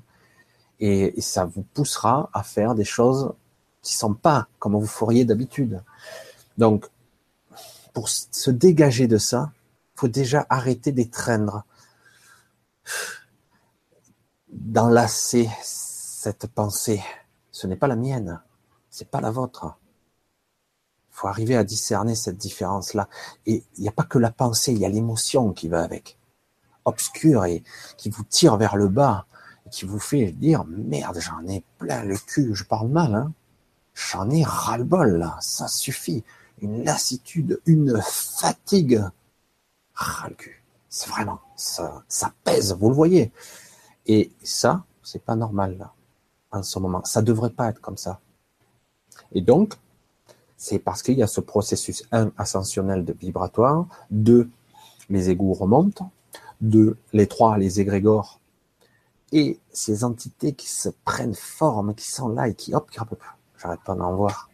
Et, ça vous poussera à faire des choses qui sont pas comme vous feriez d'habitude. Donc, pour se dégager de ça, faut déjà arrêter d'étreindre, d'enlacer cette pensée. Ce n'est pas la mienne, c'est pas la vôtre. Il faut arriver à discerner cette différence-là. Et il n'y a pas que la pensée, il y a l'émotion qui va avec obscur et qui vous tire vers le bas et qui vous fait dire merde, j'en ai plein le cul, je parle mal, hein. J'en ai ras-le-bol là, ça suffit. Une lassitude, une fatigue. Ras le cul. C'est vraiment, ça, ça pèse, vous le voyez. Et ça, c'est pas normal là, en ce moment. Ça devrait pas être comme ça. Et donc, c'est parce qu'il y a ce processus, un, ascensionnel de vibratoire, deux, les égouts remontent, de les trois, les égrégores, et ces entités qui se prennent forme, qui sont là et qui hop, j'arrête pas d'en voir.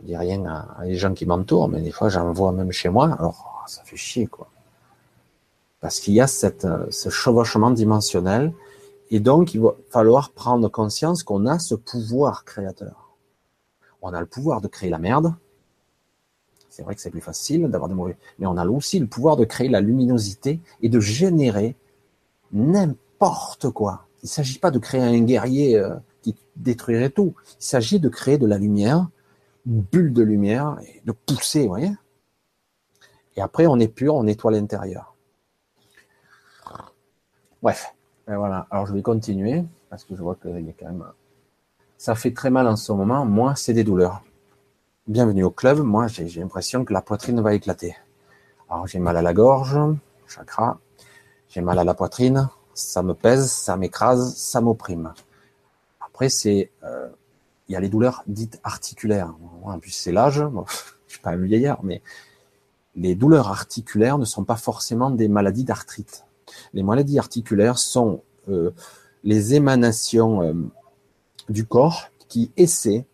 Je dis rien à, les gens qui m'entourent, mais des fois j'en vois même chez moi, alors ça fait chier quoi. Parce qu'il y a cette, ce chevauchement dimensionnel, et donc il va falloir prendre conscience qu'on a ce pouvoir créateur. On a le pouvoir de créer la merde, c'est vrai que c'est plus facile d'avoir des mauvais, mais on a aussi le pouvoir de créer la luminosité et de générer n'importe quoi. Il ne s'agit pas de créer un guerrier euh, qui détruirait tout. Il s'agit de créer de la lumière, bulle de lumière, et de pousser, vous voyez. Et après, on est pur, on nettoie l'intérieur. Bref, et voilà. Alors je vais continuer parce que je vois qu'il y a quand même. Ça fait très mal en ce moment. Moi, c'est des douleurs. Bienvenue au club. Moi, j'ai l'impression que la poitrine va éclater. Alors, j'ai mal à la gorge, chakra. J'ai mal à la poitrine. Ça me pèse, ça m'écrase, ça m'opprime. Après, c'est, euh, il y a les douleurs dites articulaires. En plus, c'est l'âge. Bon, je suis pas un vieillard, mais les douleurs articulaires ne sont pas forcément des maladies d'arthrite. Les maladies articulaires sont euh, les émanations euh, du corps qui essaient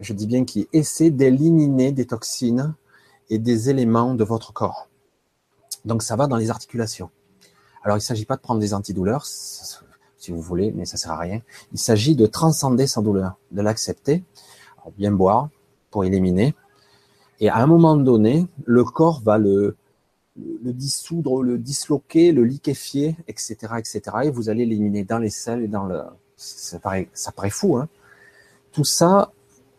je dis bien qui essaie d'éliminer des toxines et des éléments de votre corps. Donc ça va dans les articulations. Alors il ne s'agit pas de prendre des antidouleurs, si vous voulez, mais ça sert à rien. Il s'agit de transcender sa douleur, de l'accepter, bien boire pour éliminer. Et à un moment donné, le corps va le dissoudre, le disloquer, le liquéfier, etc., etc. Et vous allez l'éliminer dans les selles et dans le. Ça paraît, fou, hein. Tout ça,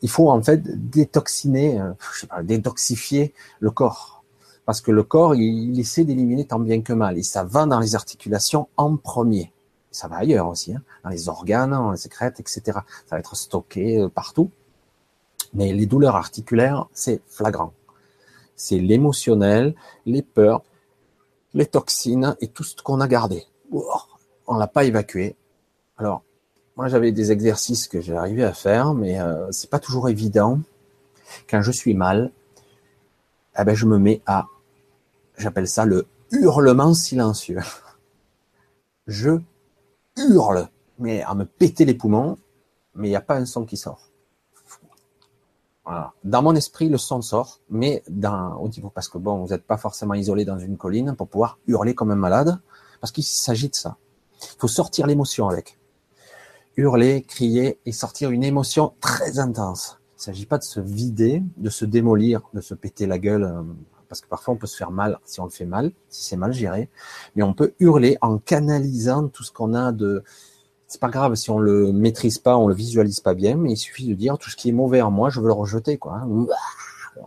il faut en fait détoxiner, euh, détoxifier le corps. Parce que le corps, il, essaie d'éliminer tant bien que mal. Et ça va dans les articulations en premier. Ça va ailleurs aussi, hein, dans les organes, dans les sécrètes, etc. Ça va être stocké euh, partout. Mais les douleurs articulaires, c'est flagrant c'est l'émotionnel, les peurs, les toxines et tout ce qu'on a gardé. On l'a pas évacué. Alors, moi j'avais des exercices que j'ai arrivé à faire, mais euh, c'est pas toujours évident. Quand je suis mal, eh ben je me mets à, j'appelle ça le hurlement silencieux. Je hurle, mais à me péter les poumons, mais il n'y a pas un son qui sort. Dans mon esprit, le son sort, mais dans, au niveau, parce que bon, vous n'êtes pas forcément isolé dans une colline pour pouvoir hurler comme un malade, parce qu'il s'agit de ça. Il faut sortir l'émotion avec. Hurler, crier et sortir une émotion très intense. Il ne s'agit pas de se vider, de se démolir, de se péter la gueule, euh, parce que parfois on peut se faire mal si on le fait mal, si c'est mal géré, mais on peut hurler en canalisant tout ce qu'on a de, c'est pas grave si on le maîtrise pas, on le visualise pas bien, mais il suffit de dire tout ce qui est mauvais en moi, je veux le rejeter, quoi.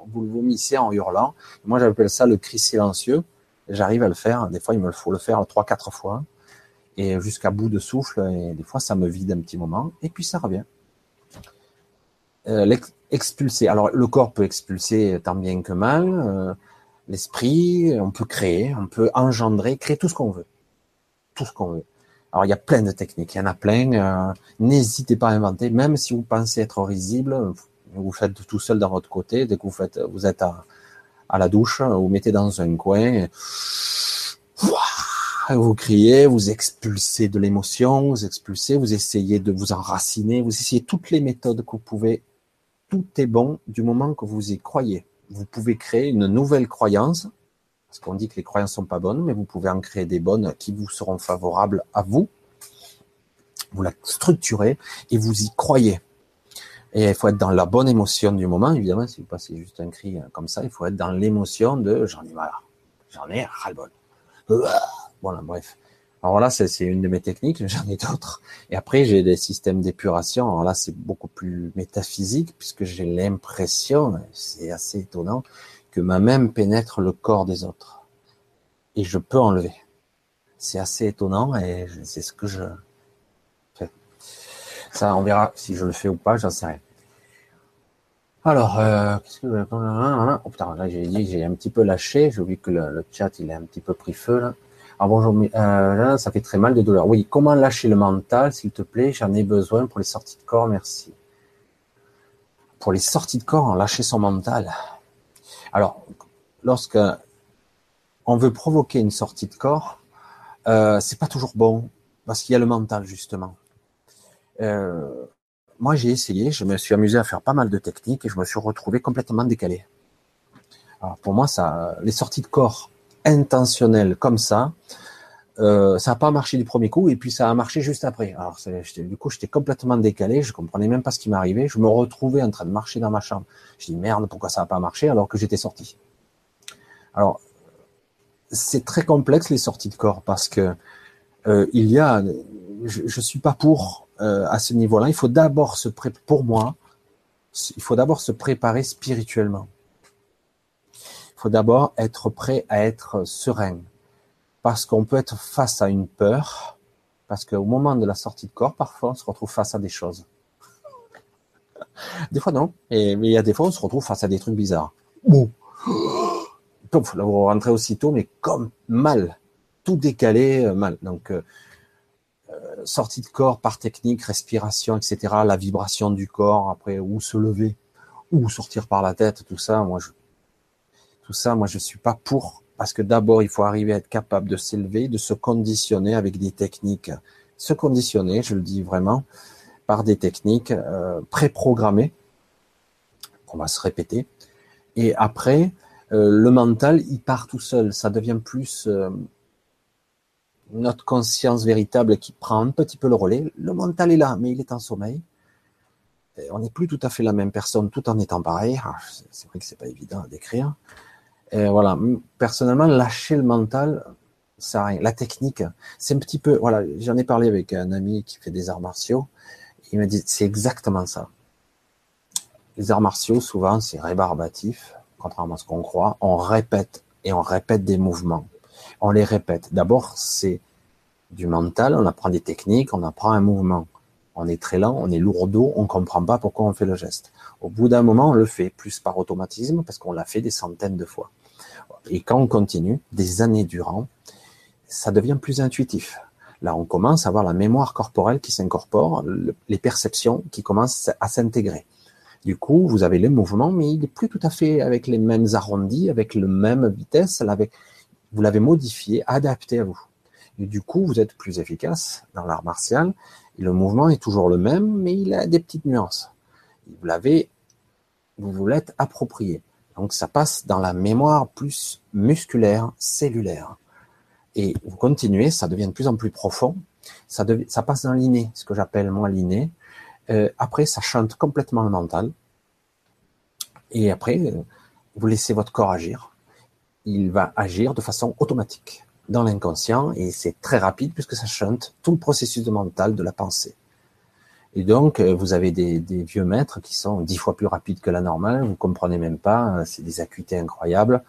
Vous le vomissez en hurlant. Moi, j'appelle ça le cri silencieux. J'arrive à le faire. Des fois, il me faut le faire trois, quatre fois. Et jusqu'à bout de souffle. Et des fois, ça me vide un petit moment. Et puis, ça revient. Euh, expulser. Alors, le corps peut expulser tant bien que mal. L'esprit, on peut créer, on peut engendrer, créer tout ce qu'on veut. Tout ce qu'on veut. Alors il y a plein de techniques, il y en a plein. Euh, n'hésitez pas à inventer, même si vous pensez être risible, vous faites tout seul dans votre côté. Dès que vous faites, vous êtes à, la douche, vous mettez dans un coin, vous criez, vous expulsez de l'émotion, vous expulsez, vous essayez de vous enraciner, vous essayez toutes les méthodes que vous pouvez. Tout est bon du moment que vous y croyez. Vous pouvez créer une nouvelle croyance parce qu'on dit que les croyances sont pas bonnes, mais vous pouvez en créer des bonnes qui vous seront favorables à vous. Vous la structurez et vous y croyez. Et il faut être dans la bonne émotion du moment, évidemment, si vous passez juste un cri comme ça, il faut être dans l'émotion de j'en ai marre, j'en ai ras-le-bol. Voilà, bref. Alors là, c'est une de mes techniques, j'en ai d'autres. Et après, j'ai des systèmes d'épuration. Alors là, c'est beaucoup plus métaphysique, puisque j'ai l'impression, c'est assez étonnant, que ma main pénètre le corps des autres. Et je peux enlever. C'est assez étonnant et c'est ce que je fais. Ça, on verra si je le fais ou pas, j'en sais rien. Alors, euh, qu'est-ce que oh putain, là j'ai dit j'ai un petit peu lâché. J'ai oublié que le, chat il est un petit peu pris feu là. Alors bonjour, euh, ça fait très mal de douleur. Oui, comment lâcher le mental, s'il te plaît? J'en ai besoin pour les sorties de corps, merci. Pour les sorties de corps, lâcher son mental. Alors, lorsque on veut provoquer une sortie de corps, euh, c'est pas toujours bon parce qu'il y a le mental justement. Euh, moi, j'ai essayé, je me suis amusé à faire pas mal de techniques et je me suis retrouvé complètement décalé. Pour moi, ça, les sorties de corps intentionnelles comme ça, euh, ça n'a pas marché du premier coup et puis ça a marché juste après. Alors du coup, j'étais complètement décalé, je comprenais même pas ce qui m'arrivait. Je me retrouvais en train de marcher dans ma chambre. Je dis merde, pourquoi ça n'a pas marché alors que j'étais sorti? Alors c'est très complexe les sorties de corps parce que euh, il y a, je, je suis pas pour euh, à ce niveau-là. Il faut d'abord se préparer, pour moi, il faut d'abord se préparer spirituellement. Il faut d'abord être prêt à être serein, parce qu'on peut être face à une peur, parce qu'au moment de la sortie de corps, parfois, on se retrouve face à des choses. Des fois, non. mais il y a des fois, on se retrouve face à des trucs bizarres. Bon. Pouf, là, vous rentrez aussitôt, mais comme mal. Tout décalé, euh, mal. Donc, euh, euh, sortie de corps par technique, respiration, etc. La vibration du corps, après, où se lever, ou sortir par la tête, tout ça, moi, je, tout ça, moi, je suis pas pour parce que d'abord, il faut arriver à être capable de s'élever, de se conditionner avec des techniques. Se conditionner, je le dis vraiment, par des techniques euh, préprogrammées, qu'on va se répéter. Et après, euh, le mental, il part tout seul. Ça devient plus euh, notre conscience véritable qui prend un petit peu le relais. Le mental est là, mais il est en sommeil. on n'est plus tout à fait la même personne tout en étant pareil. Ah, c'est vrai que c'est pas évident à décrire. Et voilà. Personnellement, lâcher le mental, ça rien. La technique, c'est un petit peu, voilà, j'en ai parlé avec un ami qui fait des arts martiaux. Il m'a dit, c'est exactement ça. Les arts martiaux, souvent, c'est rébarbatif, contrairement à ce qu'on croit. On répète et on répète des mouvements. On les répète. D'abord, c'est du mental, on apprend des techniques, on apprend un mouvement. On est très lent, on est lourdeau, on comprend pas pourquoi on fait le geste. Au bout d'un moment, on le fait, plus par automatisme, parce qu'on l'a fait des centaines de fois. Et quand on continue, des années durant, ça devient plus intuitif. Là, on commence à avoir la mémoire corporelle qui s'incorpore, les perceptions qui commencent à s'intégrer. Du coup, vous avez les mouvements, mais il n'est plus tout à fait avec les mêmes arrondis, avec la même vitesse. Vous l'avez modifié, adapté à vous. Et du coup, vous êtes plus efficace dans l'art martial. Et le mouvement est toujours le même, mais il a des petites nuances. Vous l'avez, vous vous l'êtes approprié. Donc, ça passe dans la mémoire plus musculaire, cellulaire et vous continuez, ça devient de plus en plus profond, ça, passe dans l'inné, ce que j'appelle moi l'inné. Euh, après, ça chante complètement le mental. Et après, vous laissez votre corps agir. Il va agir de façon automatique dans l'inconscient et c'est très rapide puisque ça chante tout le processus de mental de la pensée. Et donc, euh, vous avez des, des, vieux maîtres qui sont dix fois plus rapides que la normale, vous comprenez même pas, c'est des acuités incroyables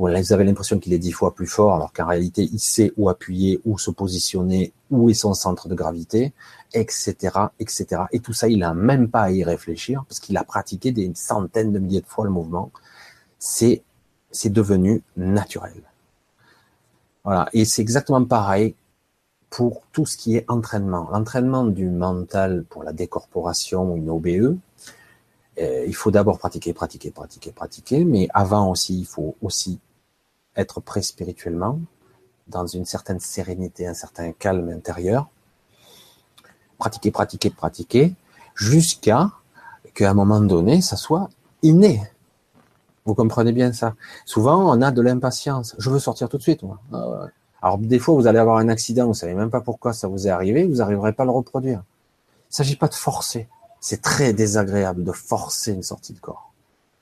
vous avez l'impression qu'il est dix fois plus fort, alors qu'en réalité, il sait où appuyer, où se positionner, où est son centre de gravité, etc., etc. Et tout ça, il n'a même pas à y réfléchir, parce qu'il a pratiqué des centaines de milliers de fois le mouvement. C'est, c'est devenu naturel. Voilà. Et c'est exactement pareil pour tout ce qui est entraînement. L'entraînement du mental pour la décorporation ou une OBE, euh, il faut d'abord pratiquer, pratiquer, pratiquer, pratiquer, mais avant aussi, il faut aussi être prêt spirituellement, dans une certaine sérénité, un certain calme intérieur. Pratiquer, pratiquer, pratiquer, jusqu'à qu'à un moment donné, ça soit inné. Vous comprenez bien ça? Souvent, on a de l'impatience. Je veux sortir tout de suite, moi. Ah Alors, des fois, vous allez avoir un accident, vous savez même pas pourquoi ça vous est arrivé, vous n'arriverez pas à le reproduire. Il ne s'agit pas de forcer. C'est très désagréable de forcer une sortie de corps.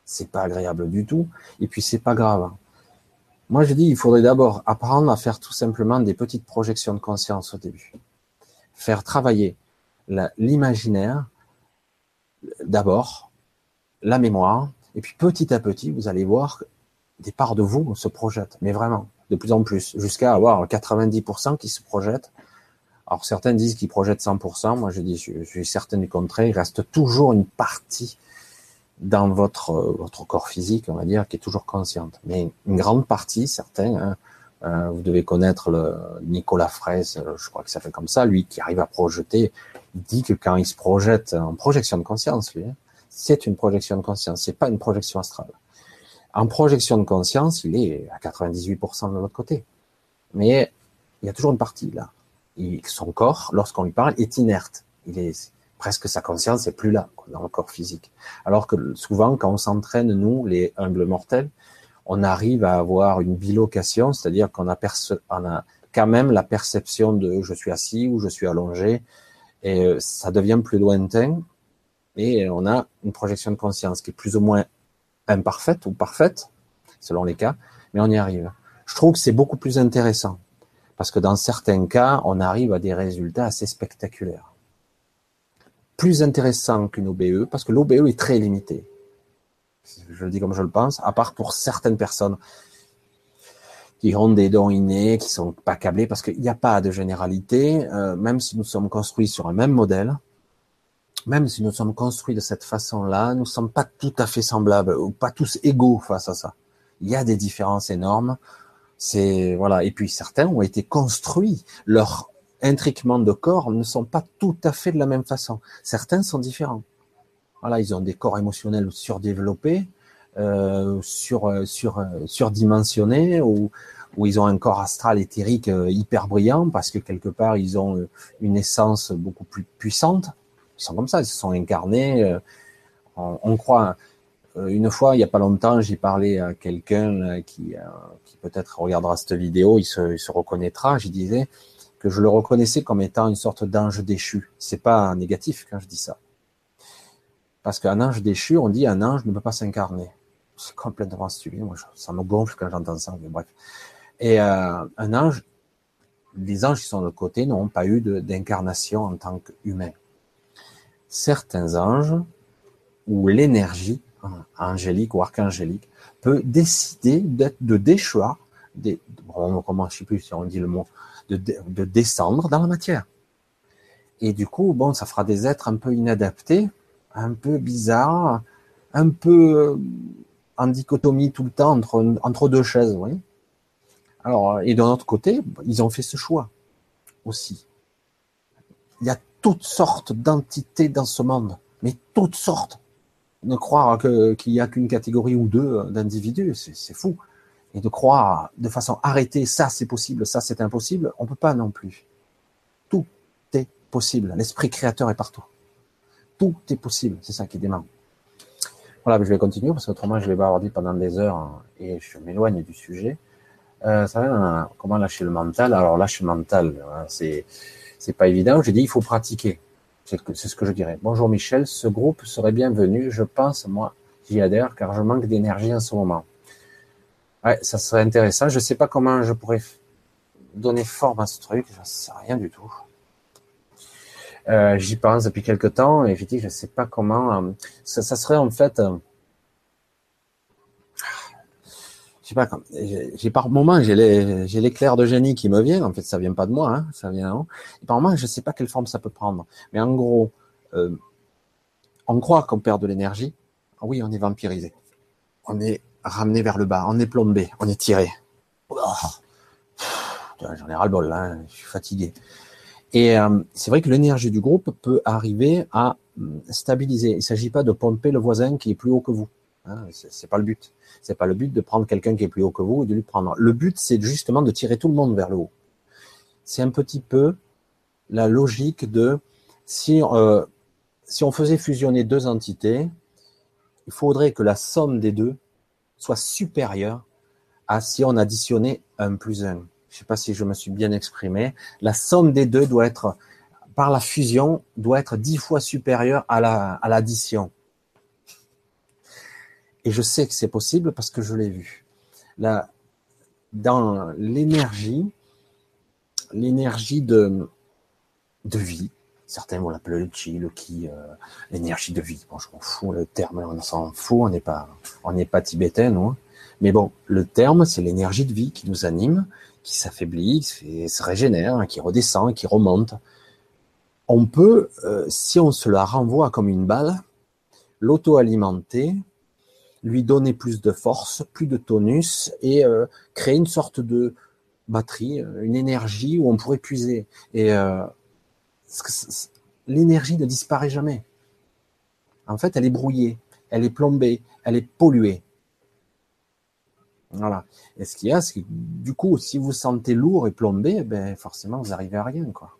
C'est pas agréable du tout. Et puis, c'est pas grave. Moi, je dis, il faudrait d'abord apprendre à faire tout simplement des petites projections de conscience au début. Faire travailler l'imaginaire, d'abord, la mémoire, et puis petit à petit, vous allez voir des parts de vous se projettent, mais vraiment, de plus en plus, jusqu'à avoir 90% qui se projettent. Alors certains disent qu'ils projettent 100%, moi je dis, je, suis certain du contraire, il reste toujours une partie dans votre corps physique, on va dire, qui est toujours consciente. Mais une grande partie, certains, hein, euh, vous devez connaître le Nicolas Fraisse, euh, je crois que ça fait comme ça, lui qui arrive à projeter, il dit que quand il se projette en projection de conscience, lui, hein, c'est une projection de conscience, c'est pas une projection astrale. En projection de conscience, il est à 98% de l'autre côté. Mais il y a toujours une partie là. Son corps, lorsqu'on lui parle, est inerte. Il est presque sa conscience est plus là dans le corps physique. Alors que souvent, quand on s'entraîne, nous, les humbles mortels, on arrive à avoir une bilocation, c'est-à-dire qu'on a, a quand même la perception de je suis assis ou je suis allongé, et euh, ça devient plus lointain, et on a une projection de conscience qui est plus ou moins imparfaite ou parfaite, selon les cas, mais on y arrive. Je trouve que c'est beaucoup plus intéressant, parce que dans certains cas, on arrive à des résultats assez spectaculaires plus intéressant qu'une OBE parce que l'OBE est très limitée. Je le dis comme je le pense, à part pour certaines personnes qui ont des dons innés, qui sont pas câblés, parce qu'il n'y a pas de généralité, euh, même si nous sommes construits sur un même modèle, même si nous sommes construits de cette façon-là, nous ne sommes pas tout à fait semblables, ou pas tous égaux face à ça. Il y a des différences énormes. C'est voilà. Et puis certains ont été construits. Leur intriquement de corps ne sont pas tout à fait de la même façon. Certains sont différents. Voilà, ils ont des corps émotionnels surdéveloppés, euh, sur, euh, sur, euh, surdimensionnés, ou, ou ils ont un corps astral éthérique euh, hyper brillant parce que quelque part ils ont une essence beaucoup plus puissante. Ils sont comme ça, ils se sont incarnés. On, on, croit. Une fois, il n'y a pas longtemps, j'ai parlé à quelqu'un qui, qui peut-être regardera cette vidéo, il se, reconnaîtra. Je disais, que je le reconnaissais comme étant une sorte d'ange déchu. C'est pas négatif quand je dis ça. Parce qu'un ange déchu, on dit un ange ne peut pas s'incarner. c'est complètement stupide. Moi, ça me gonfle quand j'entends ça, mais bref. Et euh, un ange, les anges qui sont de l'autre côté n'ont pas eu d'incarnation en tant qu'humains. Certains anges, ou l'énergie angélique ou archangélique, peut décider de déchoir, des, bon, comment, je sais plus si on dit le mot, de, de descendre dans la matière. Et du coup, bon, ça fera des êtres un peu inadaptés, un peu bizarres, un peu euh, en dichotomie tout le temps entre, entre deux chaises, oui. Alors, et d'un autre côté, ils ont fait ce choix aussi. Il y a toutes sortes d'entités dans ce monde, mais toutes sortes. Ne croire qu'il n'y a qu'une catégorie ou deux d'individus, c'est fou. Et de croire de façon arrêtée, ça c'est possible, ça c'est impossible, on peut pas non plus. Tout est possible. L'esprit créateur est partout. Tout est possible. C'est ça qui dément. Voilà, je vais continuer parce qu'autrement je vais bavarder pendant des heures hein, et je m'éloigne du sujet. Euh, va, comment lâcher le mental? Alors lâcher le mental, hein, c'est c'est pas évident. J'ai dit il faut pratiquer. C'est ce que je dirais. Bonjour Michel, ce groupe serait bienvenu. Je pense moi j'y adhère car je manque d'énergie en ce moment. Ouais, ça serait intéressant. Je sais pas comment je pourrais donner forme à ce truc. Je sais rien du tout. Euh, J'y pense depuis quelque temps et effectivement, je sais pas comment. Euh, ça, ça, serait en fait. Euh, je sais pas. J'ai par moment j'ai l'éclair de génie qui me vient. En fait, ça vient pas de moi, hein, ça vient. Hein. Et par moment, je sais pas quelle forme ça peut prendre. Mais en gros, euh, on croit qu'on perd de l'énergie. Oui, on est vampirisé. On est ramené vers le bas. On est plombé. On est tiré. J'en ai ras le bol. Hein, je suis fatigué. Et euh, c'est vrai que l'énergie du groupe peut arriver à hum, stabiliser. Il ne s'agit pas de pomper le voisin qui est plus haut que vous. Hein, c'est pas le but. C'est pas le but de prendre quelqu'un qui est plus haut que vous et de lui prendre. Le but, c'est justement de tirer tout le monde vers le haut. C'est un petit peu la logique de si euh, on faisait fusionner deux entités, il faudrait que la somme des deux soit supérieure à si on additionnait un plus un je ne sais pas si je me suis bien exprimé, la somme des deux doit être, par la fusion, doit être dix fois supérieure à l'addition. Et je sais que c'est possible parce que je l'ai vu. Là, dans l'énergie, l'énergie de, de vie, certains vont l'appeler le chi, le ki, euh, l'énergie de vie. Bon, je m'en fous, le terme, on s'en fout, on n'est pas, pas tibétain, non. Mais bon, le terme, c'est l'énergie de vie qui nous anime, qui s'affaiblit, qui se régénère, qui redescend, qui remonte. On peut, euh, si on se la renvoie comme une balle, l'auto-alimenter, lui donner plus de force, plus de tonus et euh, créer une sorte de batterie, euh, une énergie où on pourrait puiser. Et l'énergie ne disparaît jamais. En fait, elle est brouillée, elle est plombée, elle est polluée. Voilà. Et ce qu'il y a, c'est que du coup, si vous sentez lourd et plombé, ben forcément, vous n'arrivez à rien, quoi.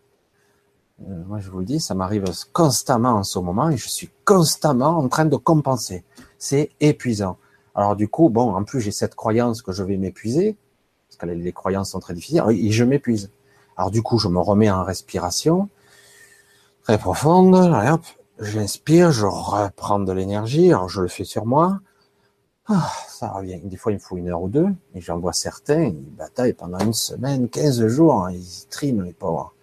Euh, moi, je vous le dis, ça m'arrive constamment en ce moment et je suis constamment en train de compenser. C'est épuisant. Alors du coup, bon, en plus, j'ai cette croyance que je vais m'épuiser, parce que les croyances sont très difficiles, et je m'épuise. Alors du coup, je me remets en respiration très profonde. hop, j'inspire, je reprends de l'énergie. Alors je le fais sur moi. Ah, ça revient. Des fois, il me faut une heure ou deux, et j'en vois certains, ils bataillent pendant une semaine, quinze jours, hein, ils triment les pauvres.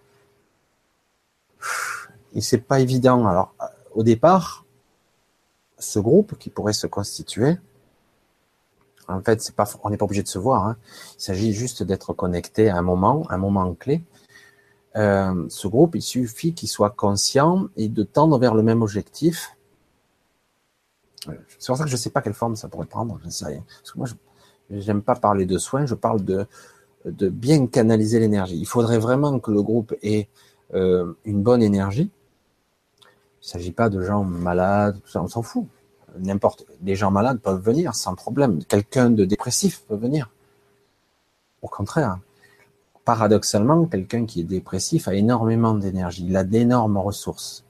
Et c'est pas évident. Alors, au départ, ce groupe qui pourrait se constituer, en fait, c'est pas, on n'est pas obligé de se voir. Hein. Il s'agit juste d'être connecté à un moment, un moment clé. Euh, ce groupe, il suffit qu'il soit conscient et de tendre vers le même objectif c'est pour ça que je ne sais pas quelle forme ça pourrait prendre, je ne sais rien. Parce que moi, je n'aime pas parler de soins, je parle de, de bien canaliser l'énergie. Il faudrait vraiment que le groupe ait euh, une bonne énergie. Il ne s'agit pas de gens malades, on s'en fout. N'importe, des gens malades peuvent venir sans problème. Quelqu'un de dépressif peut venir. Au contraire, paradoxalement, quelqu'un qui est dépressif a énormément d'énergie, il a d'énormes ressources.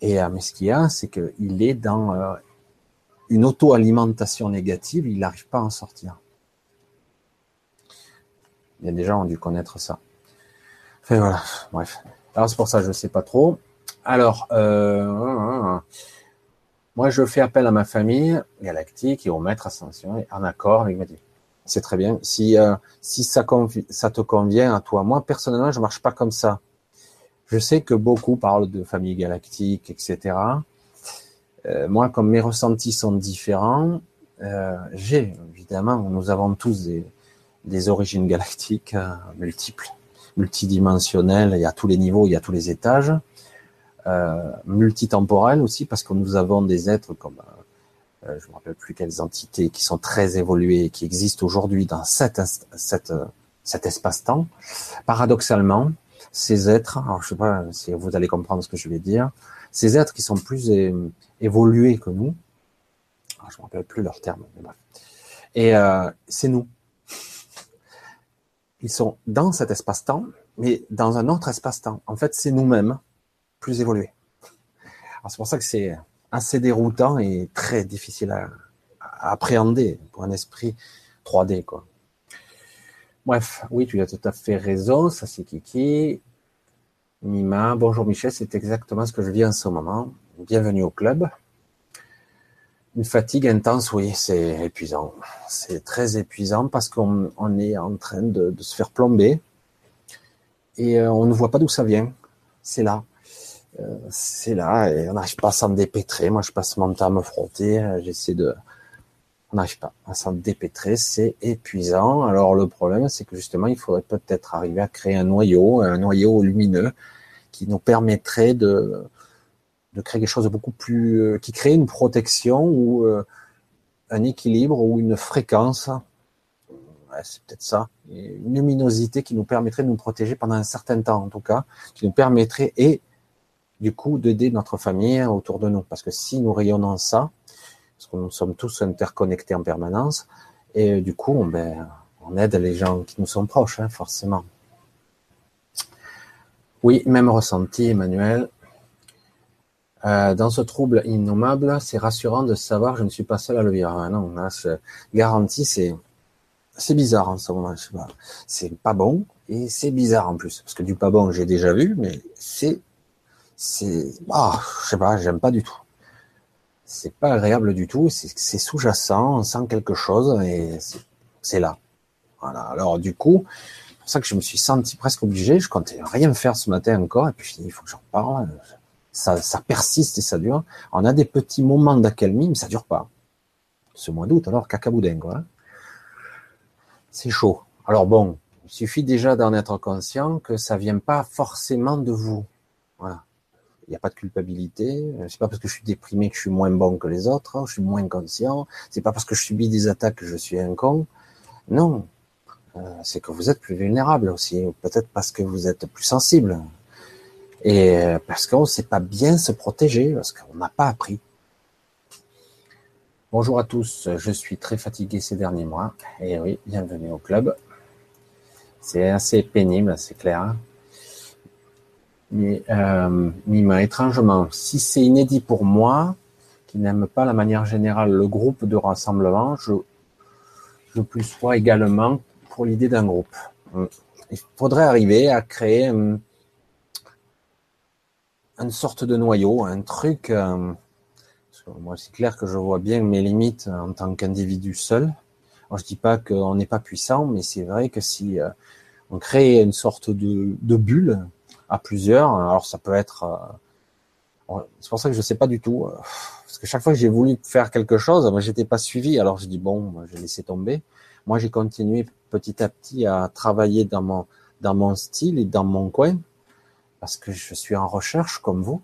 Et euh, mais ce qu'il y a, c'est qu'il est dans euh, une auto-alimentation négative, il n'arrive pas à en sortir. Il y a des gens qui ont dû connaître ça. Enfin voilà, bref. Alors c'est pour ça que je ne sais pas trop. Alors, euh, Moi, je fais appel à ma famille galactique et au maître ascension en accord avec ma vie. C'est très bien. Si, euh, si ça, te convient à toi, moi, personnellement, je marche pas comme ça. Je sais que beaucoup parlent de famille galactique, etc. Euh, moi, comme mes ressentis sont différents, j'ai, évidemment, nous avons tous des, des origines galactiques multiples, multidimensionnelles, il y a tous les niveaux, il y a tous les étages, euh, multitemporelles aussi, parce que nous avons des êtres comme, euh, je ne me rappelle plus quelles entités, qui sont très évoluées, qui existent aujourd'hui dans cette, cette, cet espace-temps. Paradoxalement, ces êtres, alors je sais pas si vous allez comprendre ce que je vais dire, ces êtres qui sont plus évolués que nous, je me rappelle plus leur terme, mais bref. Et euh, c'est nous. Ils sont dans cet espace-temps, mais dans un autre espace-temps. En fait, c'est nous-mêmes, plus évolués. Alors c'est pour ça que c'est assez déroutant et très difficile à, appréhender pour un esprit 3D, quoi. Bref, oui, tu as tout à fait raison, ça c'est Kiki. Mima, bonjour Michel, c'est exactement ce que je vis en ce moment. Bienvenue au club. Une fatigue intense, oui, c'est épuisant. C'est très épuisant parce qu'on on est en train de, de, se faire plomber et euh, on ne voit pas d'où ça vient. C'est là. C'est là et on n'arrive pas à s'en dépêtrer. Moi, je passe mon temps à me frotter. Euh, j'essaie de... On n'arrive pas à s'en dépêtrer. C'est épuisant. Alors, le problème, c'est que justement, il faudrait peut-être arriver à créer un noyau, un noyau lumineux qui nous permettrait de de créer quelque chose de beaucoup plus, euh, qui crée une protection ou euh, un équilibre ou une fréquence. Ouais, c'est peut-être ça. Une luminosité qui nous permettrait de nous protéger pendant un certain temps, en tout cas, qui nous permettrait et du coup d'aider notre famille autour de nous. Parce que si nous rayonnons ça, parce que nous sommes tous interconnectés en permanence, et du coup, on, ben, aide les gens qui nous sont proches, hein, forcément. Oui, même ressenti, Emmanuel. Euh, dans ce trouble innommable, c'est rassurant de savoir je ne suis pas seul à le vivre. Ah non, là, garantis, c'est c'est bizarre en ce moment. C'est pas bon et c'est bizarre en plus parce que du pas bon j'ai déjà vu, mais c'est c'est ah, je sais pas, j'aime pas du tout. C'est pas agréable du tout. C'est sous-jacent, on sent quelque chose et c'est là. Voilà. Alors du coup, c'est pour ça que je me suis senti presque obligé. Je comptais rien faire ce matin encore et puis il faut que j'en parle ça, persiste et ça dure. On a des petits moments d'accalmie, mais ça dure pas. Ce mois d'août, alors cacaboudin, quoi. Hein. C'est chaud. Alors bon, il suffit déjà d'en être conscient que ça vient pas forcément de vous. Voilà. Il n'y a pas de culpabilité. C'est pas parce que je suis déprimé que je suis moins bon que les autres. Je suis moins conscient. C'est pas parce que je subis des attaques que je suis un con. Non. Euh, c'est que vous êtes plus vulnérable aussi. Peut-être parce que vous êtes plus sensible. Et euh, parce qu'on ne sait pas bien se protéger, parce qu'on n'a pas appris. Bonjour à tous, je suis très fatigué ces derniers mois. Et oui, bienvenue au club. C'est assez pénible, c'est clair. Mais, euh, étrangement, si c'est inédit pour moi, qui n'aime pas la manière générale le groupe de rassemblement, je, je plus sois également pour l'idée d'un groupe. Il faudrait arriver à créer une sorte de noyau, un truc. Euh, moi, c'est clair que je vois bien mes limites en tant qu'individu seul. Alors, je dis pas qu'on n'est pas puissant, mais c'est vrai que si euh, on crée une sorte de, bulle à plusieurs, alors ça peut être. Euh, c'est pour ça que je sais pas du tout, euh, parce que chaque fois que j'ai voulu faire quelque chose, moi j'étais pas suivi. Alors je dis bon, j'ai laissé tomber. Moi, j'ai continué petit à petit à travailler dans mon dans mon style et dans mon coin parce que je suis en recherche comme vous.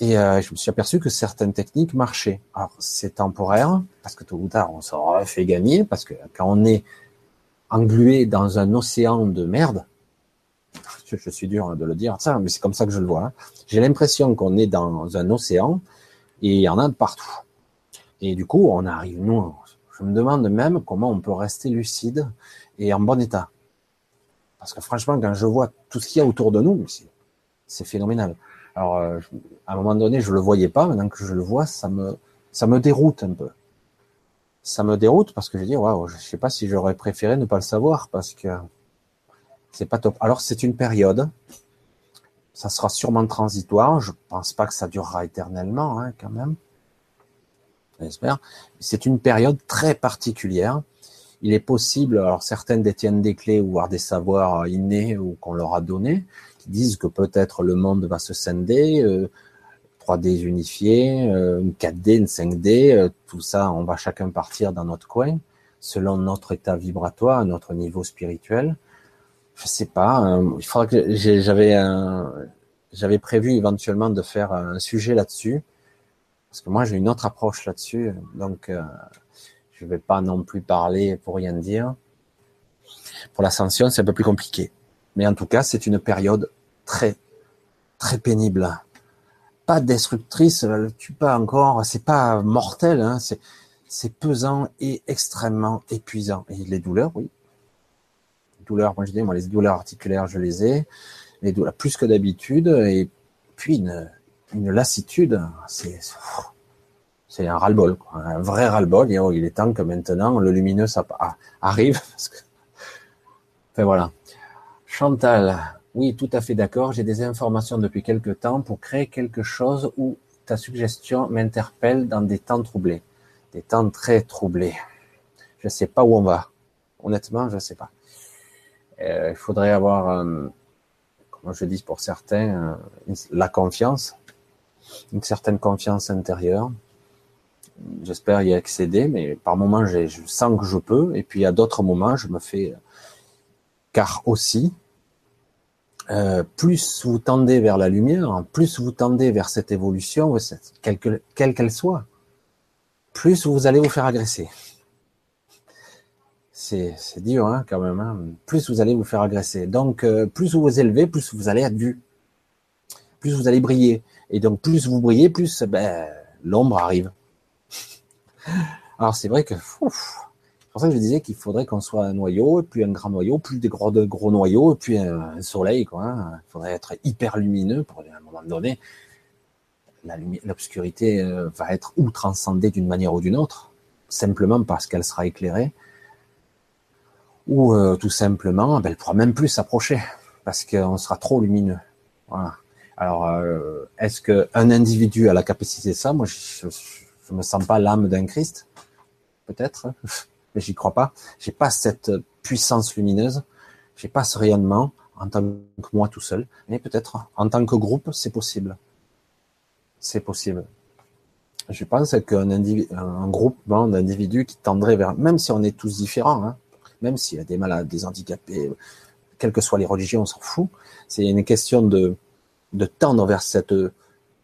Et euh, je me suis aperçu que certaines techniques marchaient. Alors c'est temporaire, parce que tôt ou tard on s'en fait gagner, parce que quand on est englué dans un océan de merde, je, suis dur de le dire, ça, mais c'est comme ça que je le vois. Hein. J'ai l'impression qu'on est dans un océan et il y en a partout. Et du coup, on arrive, nous, je me demande même comment on peut rester lucide et en bon état. Parce que franchement, quand je vois tout ce qu'il y a autour de nous, c'est phénoménal. Alors, euh, à un moment donné, je le voyais pas. Maintenant que je le vois, ça me, ça me déroute un peu. Ça me déroute parce que je dis, waouh, je sais pas si j'aurais préféré ne pas le savoir parce que c'est pas top. Alors, c'est une période. Ça sera sûrement transitoire. Je pense pas que ça durera éternellement, hein, quand même. j'espère. C'est une période très particulière. Il est possible, alors certaines détiennent des clés ou des savoirs innés ou qu'on leur a donnés, qui disent que peut-être le monde va se scinder, euh, 3D unifié, euh, une 4D, une 5D, euh, tout ça, on va chacun partir dans notre coin, selon notre état vibratoire, notre niveau spirituel. Je sais pas, euh, il faudra que j'avais j'avais prévu éventuellement de faire un sujet là-dessus, parce que moi j'ai une autre approche là-dessus, donc euh, je vais pas non plus parler pour rien dire. Pour l'ascension, c'est un peu plus compliqué. Mais en tout cas, c'est une période très, très pénible. Pas destructrice, elle ne tue pas encore, c'est pas mortel, hein, c'est pesant et extrêmement épuisant. Et les douleurs, oui. Douleurs, moi je dis, moi les douleurs articulaires, je les ai. Les douleurs plus que d'habitude. Et puis une, lassitude, c'est, un ras-le-bol, un vrai ras-le-bol. Oh, il est temps que maintenant le lumineux arrive. Enfin voilà. Chantal, oui, tout à fait d'accord. J'ai des informations depuis quelque temps pour créer quelque chose où ta suggestion m'interpelle dans des temps troublés, des temps très troublés. Je ne sais pas où on va. Honnêtement, je ne sais pas. Euh, il faudrait avoir, euh, comme je dis pour certains, euh, la confiance, une certaine confiance intérieure, J'espère y accéder, mais par moments, je sens que je peux, et puis à d'autres moments, je me fais, car aussi, plus vous tendez vers la lumière, plus vous tendez vers cette évolution, quelle qu'elle soit, plus vous allez vous faire agresser. C'est dur hein, quand même. Hein. Plus vous allez vous faire agresser. Donc, euh, plus vous vous élevez, plus vous allez être vu. Plus vous allez briller. Et donc, plus vous brillez, plus ben, l'ombre arrive. Alors c'est vrai que c'est pour ça que je disais qu'il faudrait qu'on soit un noyau, puis un grand noyau, plus des gros, de gros noyaux, puis un, soleil. Quoi, hein. Il faudrait être hyper lumineux pour à un moment donné. L'obscurité euh, va être ou transcendée d'une manière ou d'une autre, simplement parce qu'elle sera éclairée, ou euh, tout simplement, ben, elle pourra même plus s'approcher parce qu'on sera trop lumineux. Voilà. Alors, euh, est-ce qu'un individu a la capacité de ça? Moi, je, je me sens pas l'âme d'un Christ, peut-être, mais j'y crois pas. J'ai pas cette puissance lumineuse, j'ai pas ce rayonnement en tant que moi tout seul, mais peut-être en tant que groupe, c'est possible. C'est possible. Je pense qu'un un groupement d'individus qui tendrait vers, même si on est tous différents, hein, même s'il y a des malades, des handicapés, quelles que soient les religions, on s'en fout. C'est une question de, de tendre vers cette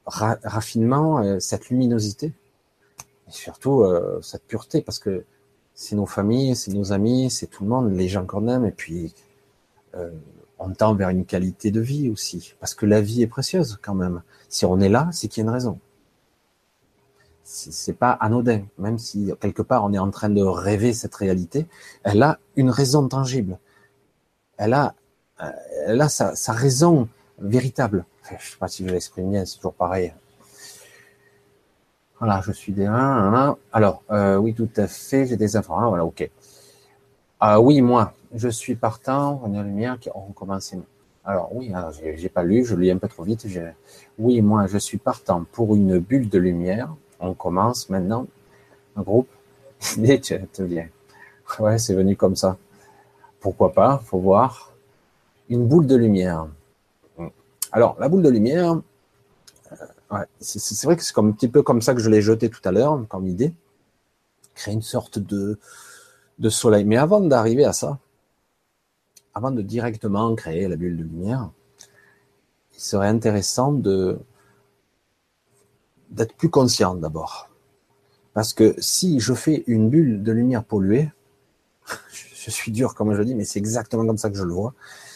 raffinement, cette luminosité et surtout euh, cette pureté, parce que c'est nos familles, c'est nos amis, c'est tout le monde, les gens qu'on aime, et puis euh, on tend vers une qualité de vie aussi, parce que la vie est précieuse quand même. Si on est là, c'est qu'il y a une raison. C'est pas anodin, même si quelque part on est en train de rêver cette réalité, elle a une raison tangible. Elle a, euh, sa, raison véritable. Je sais pas si je l'exprime bien, c'est toujours pareil. Voilà, je suis des Alors, euh, oui, tout à fait, j'ai des informations. voilà, ok. Ah oui, moi, je suis partant. On a lumière qui ont. Alors oui, alors j'ai pas lu, je lis un peu trop vite. Oui, moi, je suis partant pour une bulle de lumière. On commence maintenant. Un groupe. tu te viens. Ouais, c'est venu comme ça. Pourquoi pas Faut voir. Une boule de lumière. Alors, la boule de lumière, Ouais, c'est vrai que c'est un petit peu comme ça que je l'ai jeté tout à l'heure, comme idée. Créer une sorte de, de soleil. Mais avant d'arriver à ça, avant de directement créer la bulle de lumière, il serait intéressant de d'être plus conscient d'abord. Parce que si je fais une bulle de lumière polluée, je suis dur comme je dis, mais c'est exactement comme ça que je le vois.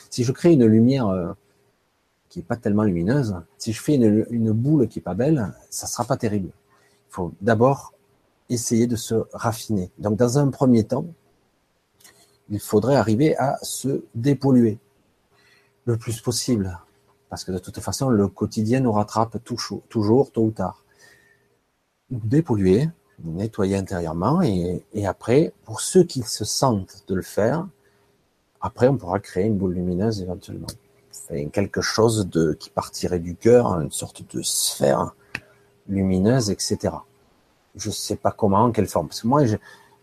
Si je crée une lumière euh, qui est pas tellement lumineuse, si je fais une, une boule qui est pas belle, ça sera pas terrible. Il faut d'abord essayer de se raffiner. Donc, dans un premier temps, il faudrait arriver à se dépolluer le plus possible. Parce que de toute façon, le quotidien nous rattrape toujours tôt ou tard. Dépolluer, nettoyer intérieurement, et, après, pour ceux qui se sentent de le faire, après, on pourra créer une boule lumineuse éventuellement quelque chose de qui partirait du cœur, une sorte de sphère lumineuse, etc. Je sais pas comment, en quelle forme. Parce que moi,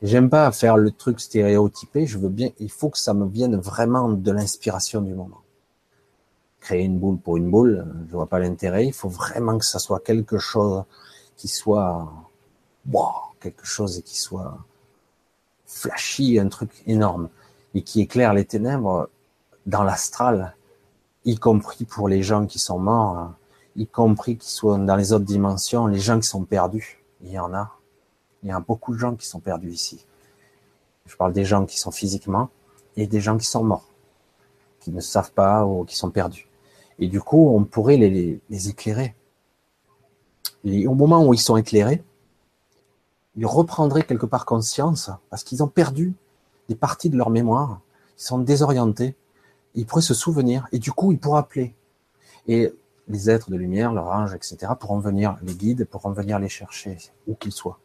j'aime pas faire le truc stéréotypé. Je veux bien, il faut que ça me vienne vraiment de l'inspiration du moment. Créer une boule pour une boule, je vois pas l'intérêt. Il faut vraiment que ça soit quelque chose qui soit, wow, quelque chose qui soit flashy, un truc énorme et qui éclaire les ténèbres dans l'astral, y compris pour les gens qui sont morts, y compris qui sont dans les autres dimensions, les gens qui sont perdus. Il y en a. Il y a beaucoup de gens qui sont perdus ici. Je parle des gens qui sont physiquement et des gens qui sont morts, qui ne savent pas ou qui sont perdus. Et du coup, on pourrait les éclairer. Et au moment où ils sont éclairés, ils reprendraient quelque part conscience parce qu'ils ont perdu des parties de leur mémoire, ils sont désorientés, ils pourraient se souvenir et du coup ils pourraient appeler. Et les êtres de lumière, leurs anges, etc., pourront venir, les guides pourront venir les chercher, où qu'ils soient.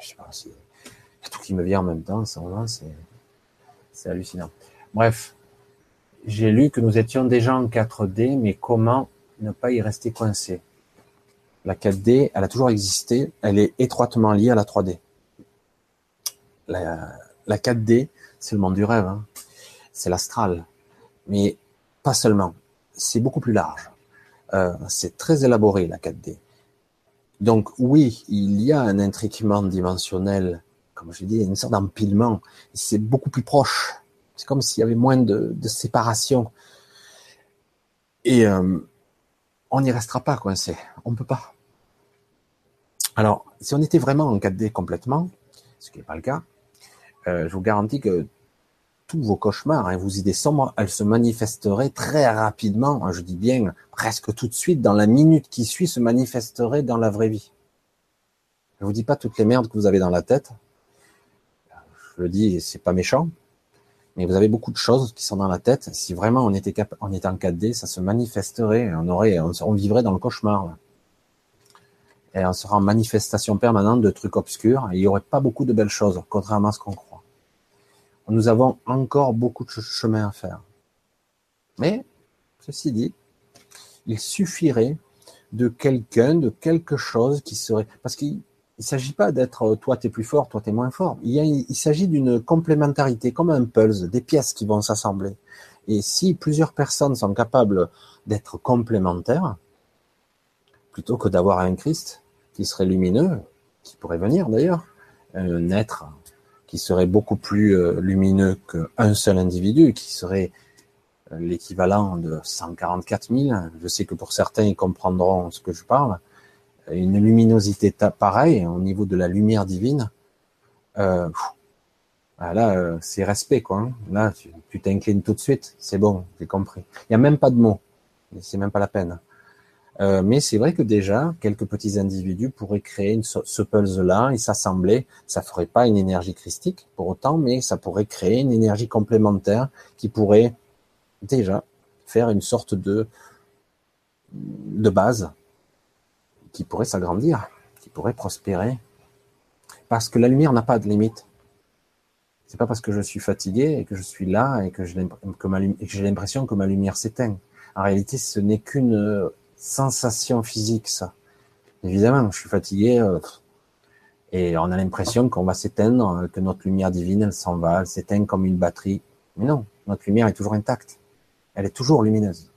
Je sais pas, il y a tout qui me vient en même temps, c'est, c'est hallucinant. Bref, j'ai lu que nous étions déjà en 4D, mais comment ne pas y rester coincé La 4D, elle a toujours existé, elle est étroitement liée à la 3D. La, la 4D, c'est le monde du rêve, hein. c'est l'astral, mais pas seulement, c'est beaucoup plus large. Euh, c'est très élaboré la 4D. Donc oui, il y a un intriquement dimensionnel, comme je dis, une sorte d'empilement. C'est beaucoup plus proche. C'est comme s'il y avait moins de, séparation. Et euh, on n'y restera pas coincé. On ne peut pas. Alors, si on était vraiment en 4D complètement, ce qui n'est pas le cas, euh, je vous garantis que tous vos cauchemars et vos idées sombres, elles se manifesteraient très rapidement, je dis bien presque tout de suite, dans la minute qui suit, se manifesteraient dans la vraie vie. Je vous dis pas toutes les merdes que vous avez dans la tête. Je le dis, c'est pas méchant, mais vous avez beaucoup de choses qui sont dans la tête. Si vraiment on était cap on en 4D, ça se manifesterait, on aurait, on, vivrait dans le cauchemar. Et on serait en manifestation permanente de trucs obscurs. Et il y aurait pas beaucoup de belles choses, contrairement à ce qu'on croit nous avons encore beaucoup de chemin à faire. Mais, ceci dit, il suffirait de quelqu'un, de quelque chose qui serait, parce qu'il ne s'agit pas d'être euh, toi tu es plus fort, toi tu es moins fort. Il, il s'agit d'une complémentarité, comme un puzzle, des pièces qui vont s'assembler. Et si plusieurs personnes sont capables d'être complémentaires, plutôt que d'avoir un Christ qui serait lumineux, qui pourrait venir d'ailleurs, un être qui serait beaucoup plus euh, lumineux qu'un seul individu, qui serait euh, l'équivalent de 144 000. Je sais que pour certains, ils comprendront ce que je parle. Une luminosité pareille au niveau de la lumière divine. Euh, ah, là, c'est respect, quoi. Hein. Là, tu t'inclines tout de suite. C'est bon, j'ai compris. Il n'y a même pas de mots. C'est même pas la peine. Euh, mais c'est vrai que déjà, quelques petits individus pourraient créer ce puzzle-là et s'assembler. Ça ferait pas une énergie christique pour autant, mais ça pourrait créer une énergie complémentaire qui pourrait déjà faire une sorte de, de base qui pourrait s'agrandir, qui pourrait prospérer. Parce que la lumière n'a pas de limite. C'est pas parce que je suis fatigué et que je suis là et que j'ai l'impression que ma lumière s'éteint. En réalité, ce n'est qu'une sensation physique, ça. Évidemment, je suis fatigué euh, et on a l'impression qu'on va s'éteindre, que notre lumière divine, elle s'en va, elle s'éteint comme une batterie. Mais non, notre lumière est toujours intacte. Elle est toujours lumineuse.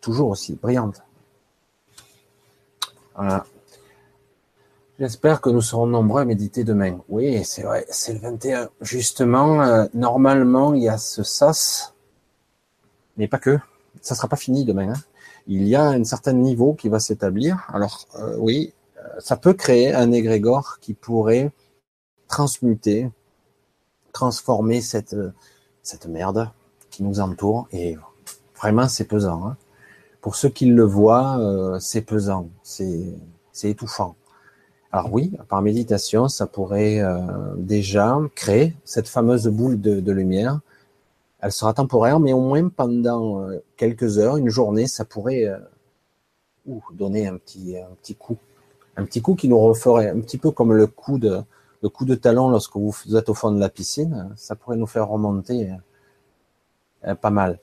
Toujours aussi brillante. Voilà. J'espère que nous serons nombreux à méditer demain. Oui, c'est vrai, c'est le 21. Justement, euh, normalement, il y a ce sas, mais pas que. Ça sera pas fini demain. Hein il y a un certain niveau qui va s'établir. Alors euh, oui, euh, ça peut créer un égrégore qui pourrait transmuter, transformer cette cette merde qui nous entoure. Et vraiment, c'est pesant. Hein. Pour ceux qui le voient, euh, c'est pesant, c'est étouffant. Alors oui, par méditation, ça pourrait déjà créer cette fameuse boule de lumière elle sera temporaire, mais au moins pendant euh, quelques heures, une journée, ça pourrait euh, donner un petit, un petit coup. Un petit coup qui nous referait un petit peu comme le coup de, le coup de talon lorsque vous êtes au fond de la piscine. Ça pourrait nous faire remonter euh, pas mal.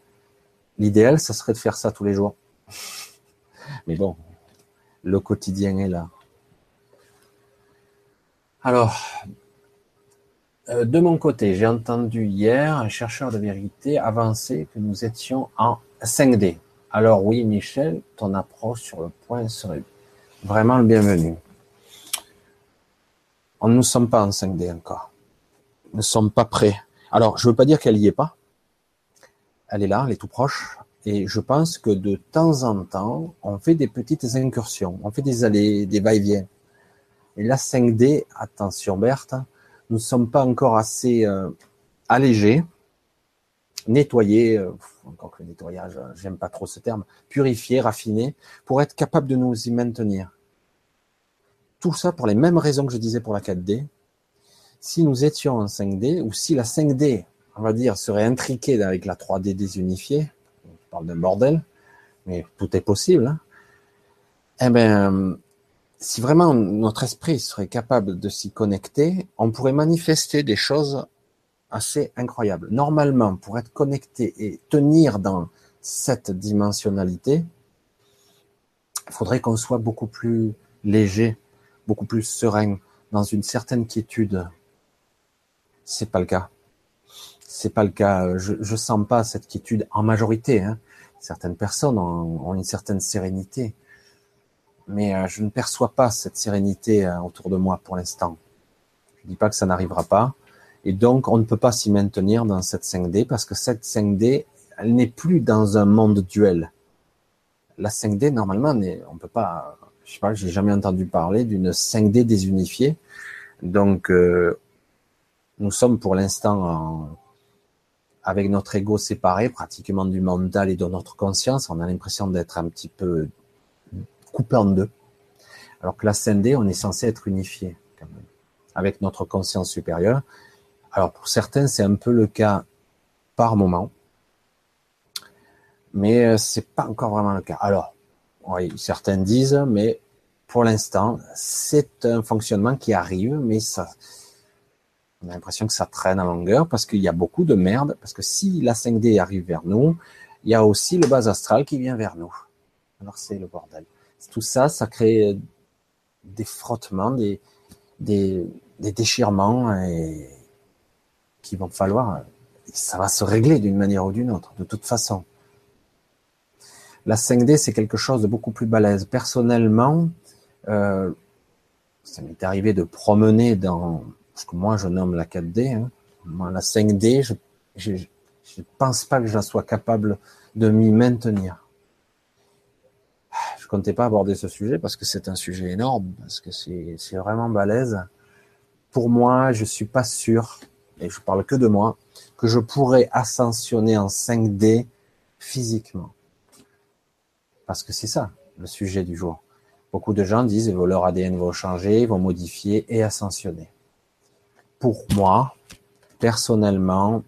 L'idéal, ça serait de faire ça tous les jours. Mais bon, le quotidien est là. Alors, de mon côté, j'ai entendu hier un chercheur de vérité avancer que nous étions en 5D. Alors oui, Michel, ton approche sur le point serait vraiment le bienvenu. On ne sommes pas en 5D encore. Nous ne sommes pas prêts. Alors, je ne veux pas dire qu'elle n'y est pas. Elle est là, elle est tout proche. Et je pense que de temps en temps, on fait des petites incursions, on fait des allées, des va-et-vient. Et la 5D, attention Berthe, nous ne sommes pas encore assez euh, allégés, nettoyés, euh, encore que le nettoyage, j'aime pas trop ce terme, purifiés, raffinés, pour être capable de nous y maintenir. Tout ça pour les mêmes raisons que je disais pour la 4D. Si nous étions en 5D, ou si la 5D, on va dire, serait intriquée avec la 3D désunifiée, on parle d'un bordel, mais tout est possible, hein, eh ben, si vraiment notre esprit serait capable de s'y connecter, on pourrait manifester des choses assez incroyables. Normalement, pour être connecté et tenir dans cette dimensionnalité, il faudrait qu'on soit beaucoup plus léger, beaucoup plus serein, dans une certaine quiétude. C'est pas le cas. C'est pas le cas. Je, je sens pas cette quiétude en majorité. Hein. Certaines personnes ont une certaine sérénité mais euh, je ne perçois pas cette sérénité euh, autour de moi pour l'instant. Je ne dis pas que ça n'arrivera pas. Et donc, on ne peut pas s'y maintenir dans cette 5D parce que cette 5D, elle n'est plus dans un monde duel. La 5D, normalement, on peut pas, je sais pas, j'ai jamais entendu parler d'une 5D désunifiée. Donc, euh, nous sommes pour l'instant avec notre ego séparé, pratiquement du mental et de notre conscience. On a l'impression d'être un petit peu coupé en deux. Alors que la d on est censé être unifié, quand même, avec notre conscience supérieure. Alors pour certains, c'est un peu le cas par moment, mais euh, c'est pas encore vraiment le cas. Alors, oui, certains disent, mais pour l'instant, c'est un fonctionnement qui arrive, mais ça, on a l'impression que ça traîne à longueur parce qu'il y a beaucoup de merde. Parce que si la 5D arrive vers nous, il y a aussi le bas astral qui vient vers nous. Alors c'est le bordel tout ça, ça crée des frottements, des, déchirements et qui vont falloir, ça va se régler d'une manière ou d'une autre, de toute façon. La 5D, c'est quelque chose de beaucoup plus balèze. Personnellement, euh, ça m'est arrivé de promener dans ce que moi je nomme la 4D. Hein. Moi, la 5D, je ne pense pas que je sois capable de m'y maintenir je comptais pas aborder ce sujet parce que c'est un sujet énorme, parce que c'est vraiment balèze. Pour moi, je suis pas sûr, et je parle que de moi, que je pourrais ascensionner en 5D physiquement. Parce que c'est ça, le sujet du jour. Beaucoup de gens disent leur ADN va changer, vont modifier et ascensionner. Pour moi, personnellement,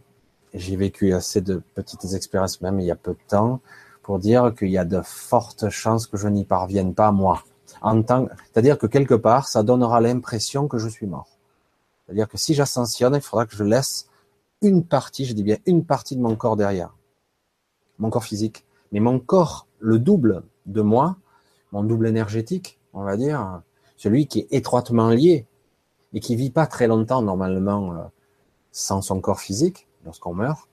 j'ai vécu assez de petites expériences, même il y a peu de temps, pour dire qu'il y a de fortes chances que je n'y parvienne pas moi. C'est-à-dire que quelque part, ça donnera l'impression que je suis mort. C'est-à-dire que si j'ascensionne, il faudra que je laisse une partie, je dis bien une partie de mon corps derrière, mon corps physique, mais mon corps, le double de moi, mon double énergétique, on va dire, celui qui est étroitement lié et qui vit pas très longtemps normalement euh, sans son corps physique lorsqu'on meurt,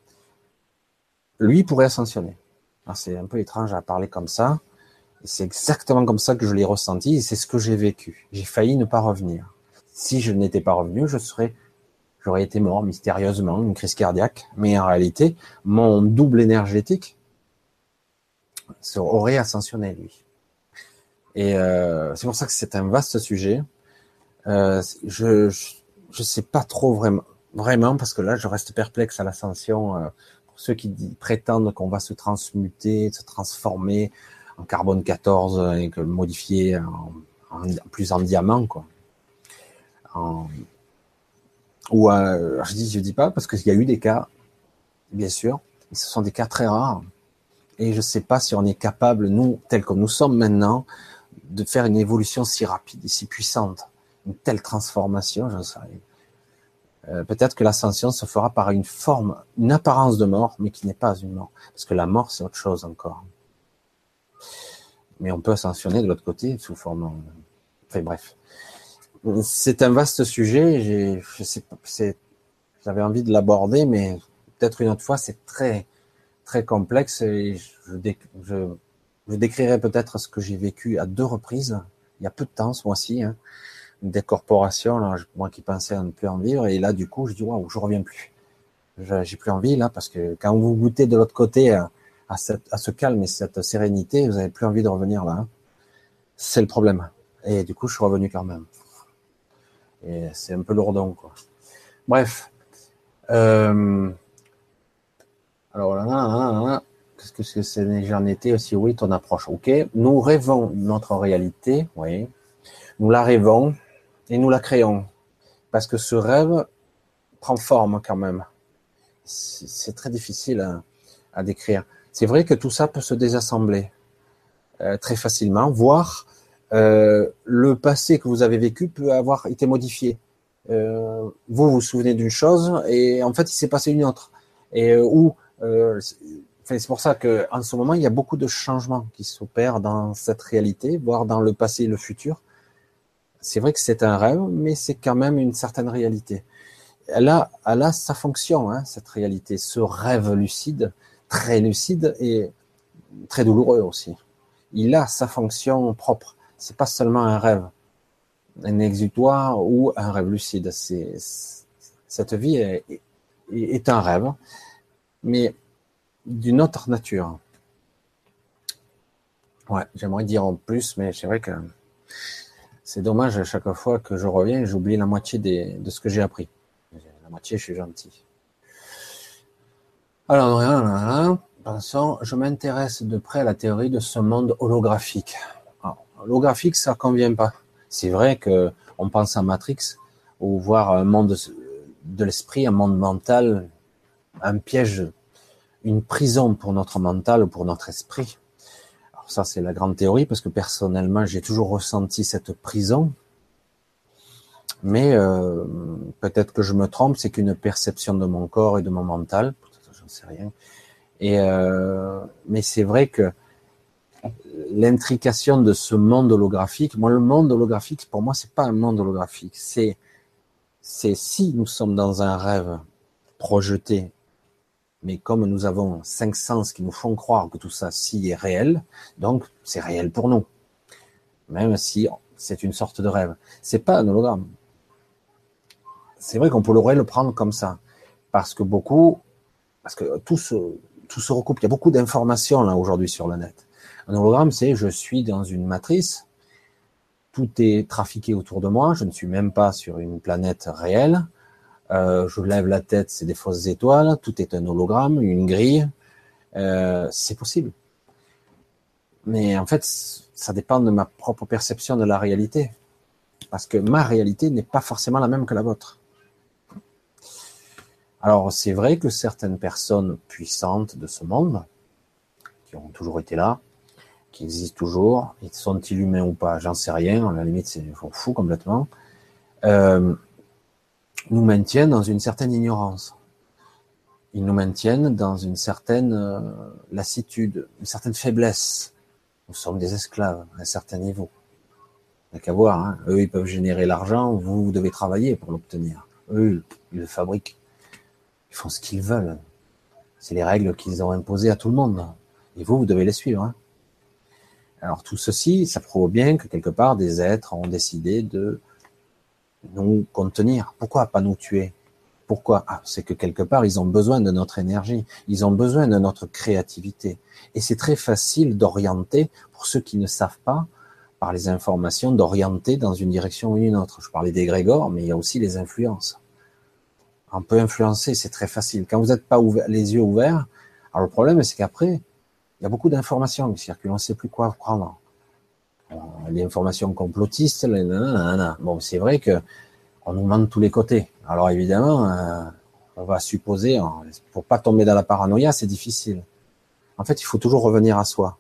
lui pourrait ascensionner. Ah, c'est un peu étrange à parler comme ça. C'est exactement comme ça que je l'ai ressenti et c'est ce que j'ai vécu. J'ai failli ne pas revenir. Si je n'étais pas revenu, je serais, j'aurais été mort mystérieusement, une crise cardiaque. Mais en réalité, mon double énergétique aurait ascensionné lui. Et euh, c'est pour ça que c'est un vaste sujet. Euh, je, je, sais pas trop vraiment, vraiment parce que là je reste perplexe à l'ascension. Euh, ceux qui prétendent qu'on va se transmuter, se transformer en carbone 14 et que modifier en, plus en diamant, quoi. ou euh, je dis, je dis pas parce qu'il y a eu des cas, bien sûr, mais ce sont des cas très rares. Et je ne sais pas si on est capable, nous, tels que nous sommes maintenant, de faire une évolution si rapide et si puissante, une telle transformation, je sais. Euh, peut-être que l'ascension se fera par une forme, une apparence de mort, mais qui n'est pas une mort. Parce que la mort, c'est autre chose encore. Mais on peut ascensionner de l'autre côté sous forme... Enfin bref. C'est un vaste sujet. J'avais envie de l'aborder, mais peut-être une autre fois. C'est très, très complexe et je décrirai peut-être ce que j'ai vécu à deux reprises. Il y a peu de temps, ce mois-ci, hein, des corporations, là, moi qui pensais ne plus en vivre, et là, du coup, je dis waouh, je reviens plus. J'ai plus envie là parce que quand vous goûtez de l'autre côté à, à, ce calme et cette sérénité, vous avez plus envie de revenir là. Hein. C'est le problème. Et du coup, je suis revenu quand même. Et c'est un peu lourdon, quoi. Bref. Euh, alors là, là, là, qu'est-ce que c'est étais aussi, oui, ton approche. Ok. Nous rêvons notre réalité, oui. Nous la rêvons et nous la créons. Parce que ce rêve prend forme quand même. C'est très difficile à, décrire. C'est vrai que tout ça peut se désassembler euh, très facilement, voire euh, le passé que vous avez vécu peut avoir été modifié. Euh, vous vous souvenez d'une chose et en fait il s'est passé une autre. Et euh, euh, c'est pour ça que en ce moment il y a beaucoup de changements qui s'opèrent dans cette réalité, voire dans le passé et le futur. C'est vrai que c'est un rêve, mais c'est quand même une certaine réalité. Elle a, sa fonction, hein, cette réalité, ce rêve lucide, très lucide et très douloureux aussi. Il a sa fonction propre c'est pas seulement un rêve, un exutoire ou un rêve lucide. Cette vie est, est, un rêve, mais d'une autre nature. Ouais, j'aimerais dire en plus, mais c'est vrai que c'est dommage à chaque fois que je reviens, j'oublie la moitié de ce que j'ai appris. La moitié, je suis gentil. Alors, je m'intéresse de près à la théorie de ce monde holographique holographique, ça convient pas. C'est vrai que on pense à Matrix ou voir un monde de l'esprit, un monde mental, un piège, une prison pour notre mental ou pour notre esprit. Ça, c'est la grande théorie parce que personnellement, j'ai toujours ressenti cette prison. Mais euh, peut-être que je me trompe, c'est qu'une perception de mon corps et de mon mental, j'en sais rien. Et euh, mais c'est vrai que l'intrication de ce monde holographique. Moi, le monde holographique, pour moi, c'est pas un monde holographique. C'est si nous sommes dans un rêve projeté, mais comme nous avons cinq sens qui nous font croire que tout ça, si est réel, donc c'est réel pour nous. Même si c'est une sorte de rêve. C'est pas un hologramme. C'est vrai qu'on pourrait le prendre comme ça. Parce que beaucoup, parce que tout se, tout se recoupe. Il y a beaucoup d'informations là aujourd'hui sur le net. Un hologramme, c'est je suis dans une matrice, tout est trafiqué autour de moi, je ne suis même pas sur une planète réelle, euh, je lève la tête, c'est des fausses étoiles, tout est un hologramme, une grille, euh, c'est possible. Mais en fait, ça dépend de ma propre perception de la réalité. Parce que ma réalité n'est pas forcément la même que la vôtre. Alors, c'est vrai que certaines personnes puissantes de ce monde, qui ont toujours été là, qui existent toujours. Ils sont-ils humains ou pas J'en sais rien. À la limite, c'est fou complètement. Euh, nous maintiennent dans une certaine ignorance. Ils nous maintiennent dans une certaine euh, lassitude, une certaine faiblesse. Nous sommes des esclaves à un certain niveau. Il n'y a qu'à voir. Hein. Eux, ils peuvent générer l'argent. Vous, vous devez travailler pour l'obtenir. Eux, ils le fabriquent. Ils font ce qu'ils veulent. C'est les règles qu'ils ont imposées à tout le monde. Et vous, vous devez les suivre. Hein. Alors tout ceci, ça prouve bien que quelque part des êtres ont décidé de nous contenir. Pourquoi pas nous tuer? Pourquoi? Ah, C'est que quelque part ils ont besoin de notre énergie, ils ont besoin de notre créativité. Et c'est très facile d'orienter, pour ceux qui ne savent pas, par les informations, d'orienter dans une direction ou une autre. Je parlais des Grégor, mais il y a aussi les influences. On peut influencer, c'est très facile. Quand vous n'êtes pas les yeux ouverts, alors le problème c'est qu'après, il y a beaucoup d'informations qui circulent, on ne sait plus quoi prendre. Euh, les informations complotistes, bon, c'est vrai que on nous ment de tous les côtés. Alors évidemment, euh, on va supposer, pour pas tomber dans la paranoïa, c'est difficile. En fait, il faut toujours revenir à soi,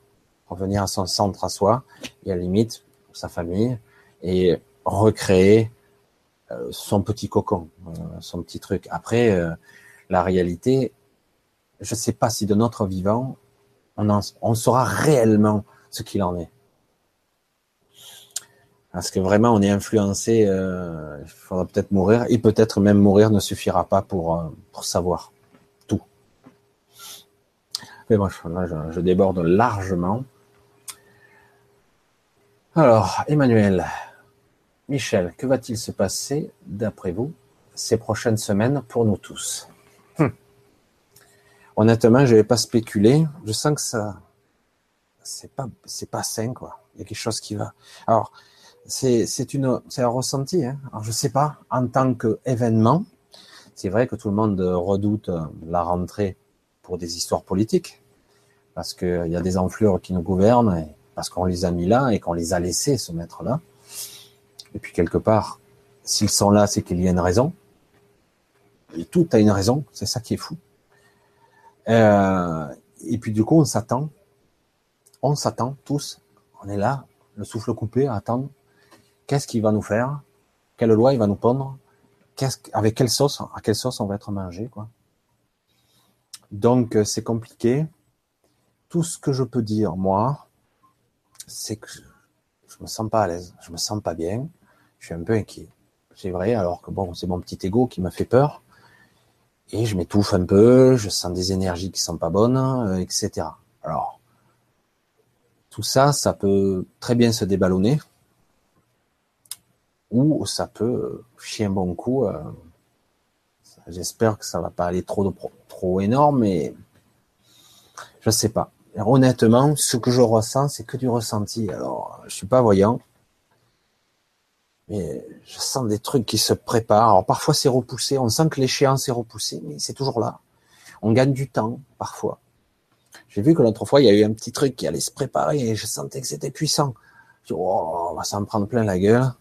revenir à son centre à soi, et à la limite, sa famille, et recréer euh, son petit cocon, son petit truc. Après, la réalité, je ne sais pas si de notre vivant, on, saura réellement ce qu'il en est. Parce que vraiment, on est influencé, euh, il faudra peut-être mourir, et peut-être même mourir ne suffira pas pour, euh, pour savoir tout. Mais bon, là, je, déborde largement. Alors, Emmanuel, Michel, que va-t-il se passer, d'après vous, ces prochaines semaines pour nous tous? Hum. Honnêtement, je vais pas spéculer. Je sens que ça, c'est pas, c'est pas sain, quoi. Il y a quelque chose qui va. Alors, c'est, un ressenti. Hein. Alors, je sais pas. En tant qu'événement, c'est vrai que tout le monde redoute la rentrée pour des histoires politiques, parce qu'il y a des enflures qui nous gouvernent, parce qu'on les a mis là et qu'on les a laissés se mettre là. Et puis quelque part, s'ils sont là, c'est qu'il y a une raison. Et tout a une raison, c'est ça qui est fou. Euh, et puis du coup, on s'attend, on s'attend tous, on est là, le souffle coupé, à attendre. Qu'est-ce qu'il va nous faire? Quelle loi il va nous pondre? Qu'est-ce, Avec quelle sauce À quelle sauce on va être mangé quoi? Donc c'est compliqué. Tout ce que je peux dire, moi, c'est que je me sens pas à l'aise, je me sens pas bien, je suis un peu inquiet. C'est vrai, alors que bon, c'est mon petit ego qui m'a fait peur. Et je m'étouffe un peu, je sens des énergies qui sont pas bonnes, euh, etc. Alors, tout ça, ça peut très bien se déballonner, ou ça peut chier un bon coup. Euh, j'espère que ça va pas aller trop trop énorme, mais je sais pas honnêtement, ce que je ressens, c'est que du ressenti. Alors, je suis pas voyant, mais je sens des trucs qui se préparent. Alors, parfois, c'est repoussé. On sent que l'échéance est repoussée, mais c'est toujours là. On gagne du temps, parfois. J'ai vu que l'autre fois, il y a eu un petit truc qui allait se préparer et je sentais que c'était puissant. Je dis, oh, on va s'en prendre plein la gueule.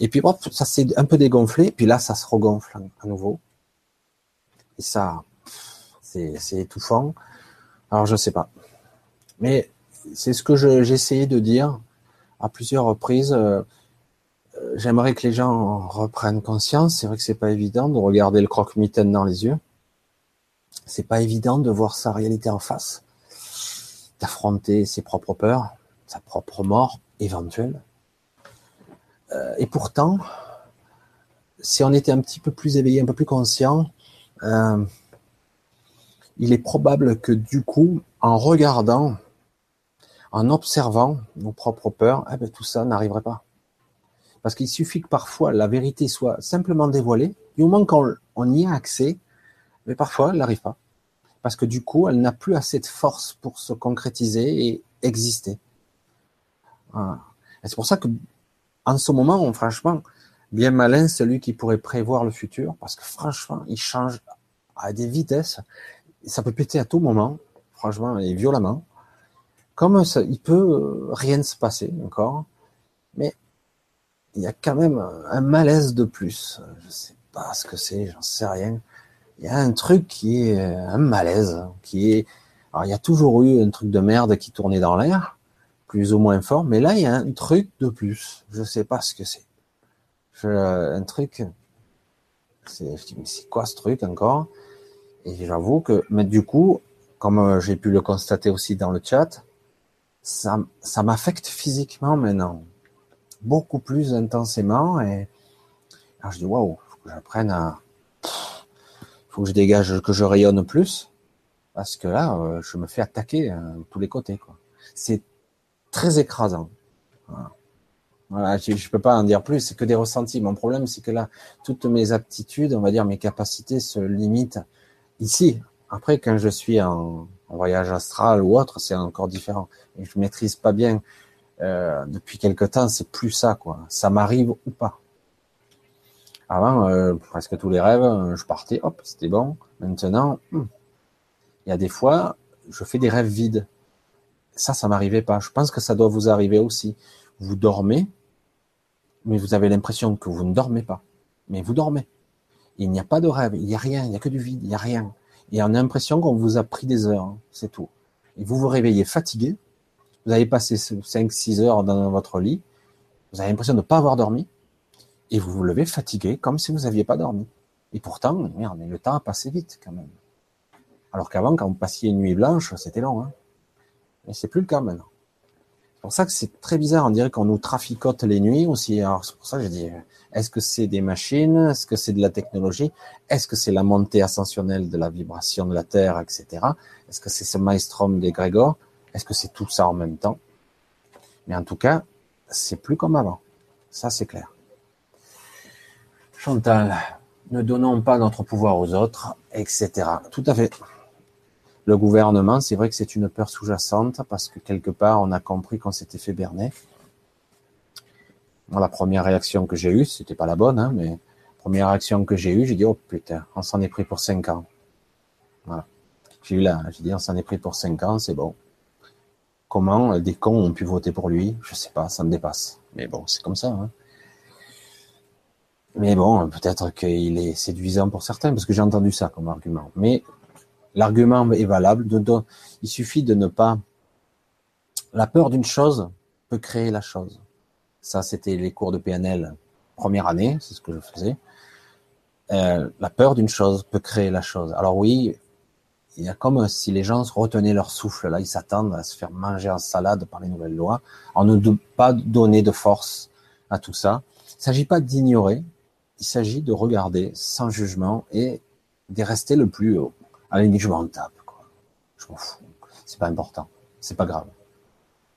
Et puis, hop, ça s'est un peu dégonflé. Puis là, ça se regonfle à nouveau. Et ça, c'est étouffant. Alors, je sais pas. Mais c'est ce que j'ai essayé de dire à plusieurs reprises. Euh, euh, j'aimerais que les gens reprennent conscience. C'est vrai que c'est pas évident de regarder le croque-mitaine dans les yeux. C'est pas évident de voir sa réalité en face, d'affronter ses propres peurs, sa propre mort éventuelle. Euh, et pourtant, si on était un petit peu plus éveillé, un peu plus conscient, il est probable que du coup, en regardant en observant nos propres peurs, eh ben, tout ça n'arriverait pas. Parce qu'il suffit que parfois la vérité soit simplement dévoilée, au moment qu'on on y a accès, mais parfois elle n'arrive pas. Parce que du coup, elle n'a plus assez de force pour se concrétiser et exister. c'est pour ça que, en ce moment, franchement, bien malin celui qui pourrait prévoir le futur, parce que franchement, il change à des vitesses. Ça peut péter à tout moment, franchement, et violemment comme ça, il peut euh, rien se passer encore, mais il y a quand même un malaise de plus. Je sais pas ce que c'est, j'en sais rien. Il y a un truc qui est euh, un malaise, qui est. Il y a toujours eu un truc de merde qui tournait dans l'air, plus ou moins fort, mais là il y a un truc de plus. Je sais pas ce que c'est. un truc. C'est, je dis mais c'est quoi ce truc encore? Et j'avoue que, mais du coup, comme euh, j'ai pu le constater aussi dans le chat, ça, ça m'affecte physiquement maintenant, beaucoup plus intensément. Et alors je dis waouh, faut que j'apprenne à, faut que je dégage, que je rayonne plus, parce que là, euh, je me fais attaquer euh, de tous les côtés. Quoi. C'est très écrasant. Je, je peux pas en dire plus, c'est que des ressentis. Mon problème, c'est que là, toutes mes aptitudes, on va dire mes capacités se limitent ici. Après, quand je suis en, en voyage astral ou autre, c'est encore différent. Et je maîtrise pas bien euh, depuis quelque temps, c'est plus ça quoi. Ça m'arrive ou pas. Avant, euh, presque tous les rêves, euh, je partais, hop, c'était bon. Maintenant, hmm, il y a des fois, je fais des rêves vides. Ça, ça m'arrivait pas. Je pense que ça doit vous arriver aussi. Vous dormez, mais vous avez l'impression que vous ne dormez pas. Mais vous dormez. Il n'y a pas de rêve, il n'y a rien, il n'y a que du vide, il n'y a rien. Et on a l'impression qu'on vous a pris des heures, hein, c'est tout. Et vous vous réveillez fatigué, vous avez passé 5-6 heures dans votre lit, vous avez l'impression de ne pas avoir dormi, et vous vous levez fatigué comme si vous n'aviez pas dormi. Et pourtant, merde, le temps a passé vite quand même. Alors qu'avant, quand vous passiez une nuit blanche, c'était long. Hein. Mais c'est plus le cas maintenant. C'est pour ça que c'est très bizarre. On dirait qu'on nous traficote les nuits aussi. Alors c'est pour ça que j'ai dit, est-ce que c'est des machines? Est-ce que c'est de la technologie? Est-ce que c'est la montée ascensionnelle de la vibration de la Terre, etc. Est-ce que c'est ce maelstrom des Grégor? Est-ce que c'est tout ça en même temps? Mais en tout cas, c'est plus comme avant. Ça, c'est clair. Chantal, ne donnons pas notre pouvoir aux autres, etc. Tout à fait. Le gouvernement, c'est vrai que c'est une peur sous-jacente parce que quelque part, on a compris qu'on s'était fait berner. La première réaction que j'ai eue, c'était pas la bonne, hein, mais première réaction que j'ai eue, j'ai dit oh putain, on s'en est pris pour cinq ans. Voilà. J'ai eu là, j'ai dit on s'en est pris pour cinq ans, c'est bon. Comment des cons ont pu voter pour lui? Je sais pas, ça me dépasse. Mais bon, c'est comme ça. Hein. Mais bon, peut-être qu'il est séduisant pour certains, parce que j'ai entendu ça comme argument. Mais L'argument est valable. il suffit de ne pas. La peur d'une chose peut créer la chose. Ça, c'était les cours de PNL première année, c'est ce que je faisais. Euh, la peur d'une chose peut créer la chose. Alors oui, il y a comme si les gens retenaient leur souffle. Là, ils s'attendent à se faire manger en salade par les nouvelles lois, en ne pas donner de force à tout ça. Il ne s'agit pas d'ignorer, il s'agit de regarder sans jugement et de rester le plus haut. À la je m'en tape, quoi. Je m'en fous. C'est pas important. C'est pas grave.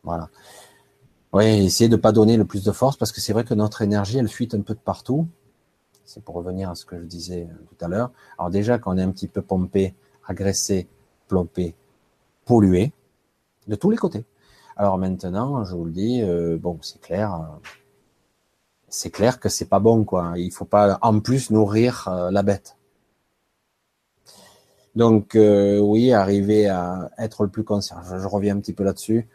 Voilà. Oui, essayer de pas donner le plus de force parce que c'est vrai que notre énergie, elle fuite un peu de partout. C'est pour revenir à ce que je disais euh, tout à l'heure. Alors déjà, quand on est un petit peu pompé, agressé, plombé, pollué, de tous les côtés. Alors maintenant, je vous le dis, euh, bon, c'est clair, euh, c'est clair que c'est pas bon, quoi. Il faut pas en plus nourrir la bête. Donc euh, oui, arriver à être le plus conscient. Je, reviens un petit peu là-dessus.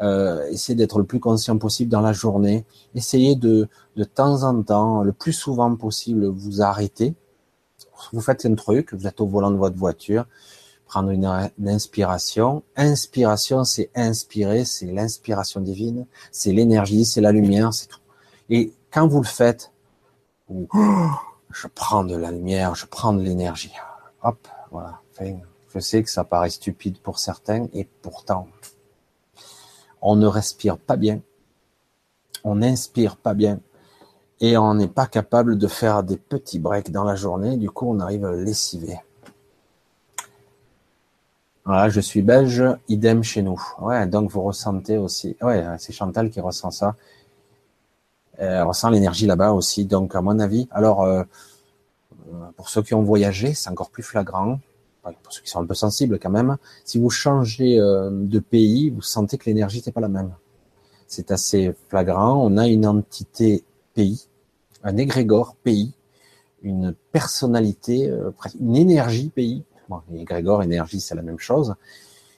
Euh, d'être le plus conscient possible dans la journée. Essayez de de temps en temps, le plus souvent possible, vous arrêter. Vous faites un truc, vous êtes au volant de votre voiture, prendre une, inspiration. Inspiration, c'est inspirer, c'est l'inspiration divine, c'est l'énergie, c'est la lumière, c'est tout. Et quand vous le faites, je prends de la lumière, je prends de l'énergie. Hop, voilà. je sais que ça paraît stupide pour certains et pourtant, on ne respire pas bien, on n'inspire pas bien et on n'est pas capable de faire des petits breaks dans la journée. Du coup, on arrive à lessiver. Voilà, je suis belge, idem chez nous. Ouais, donc vous ressentez aussi. Ouais, c'est Chantal qui ressent ça. Elle ressent l'énergie là-bas aussi. Donc, à mon avis, alors euh, pour ceux qui ont voyagé, c'est encore plus flagrant. Pour ceux qui sont un peu sensibles quand même, si vous changez euh, de pays, vous sentez que l'énergie n'est pas la même. C'est assez flagrant. On a une entité pays, un égrégore pays, une personnalité, euh, une énergie pays. Bon, égrégore, énergie, c'est la même chose.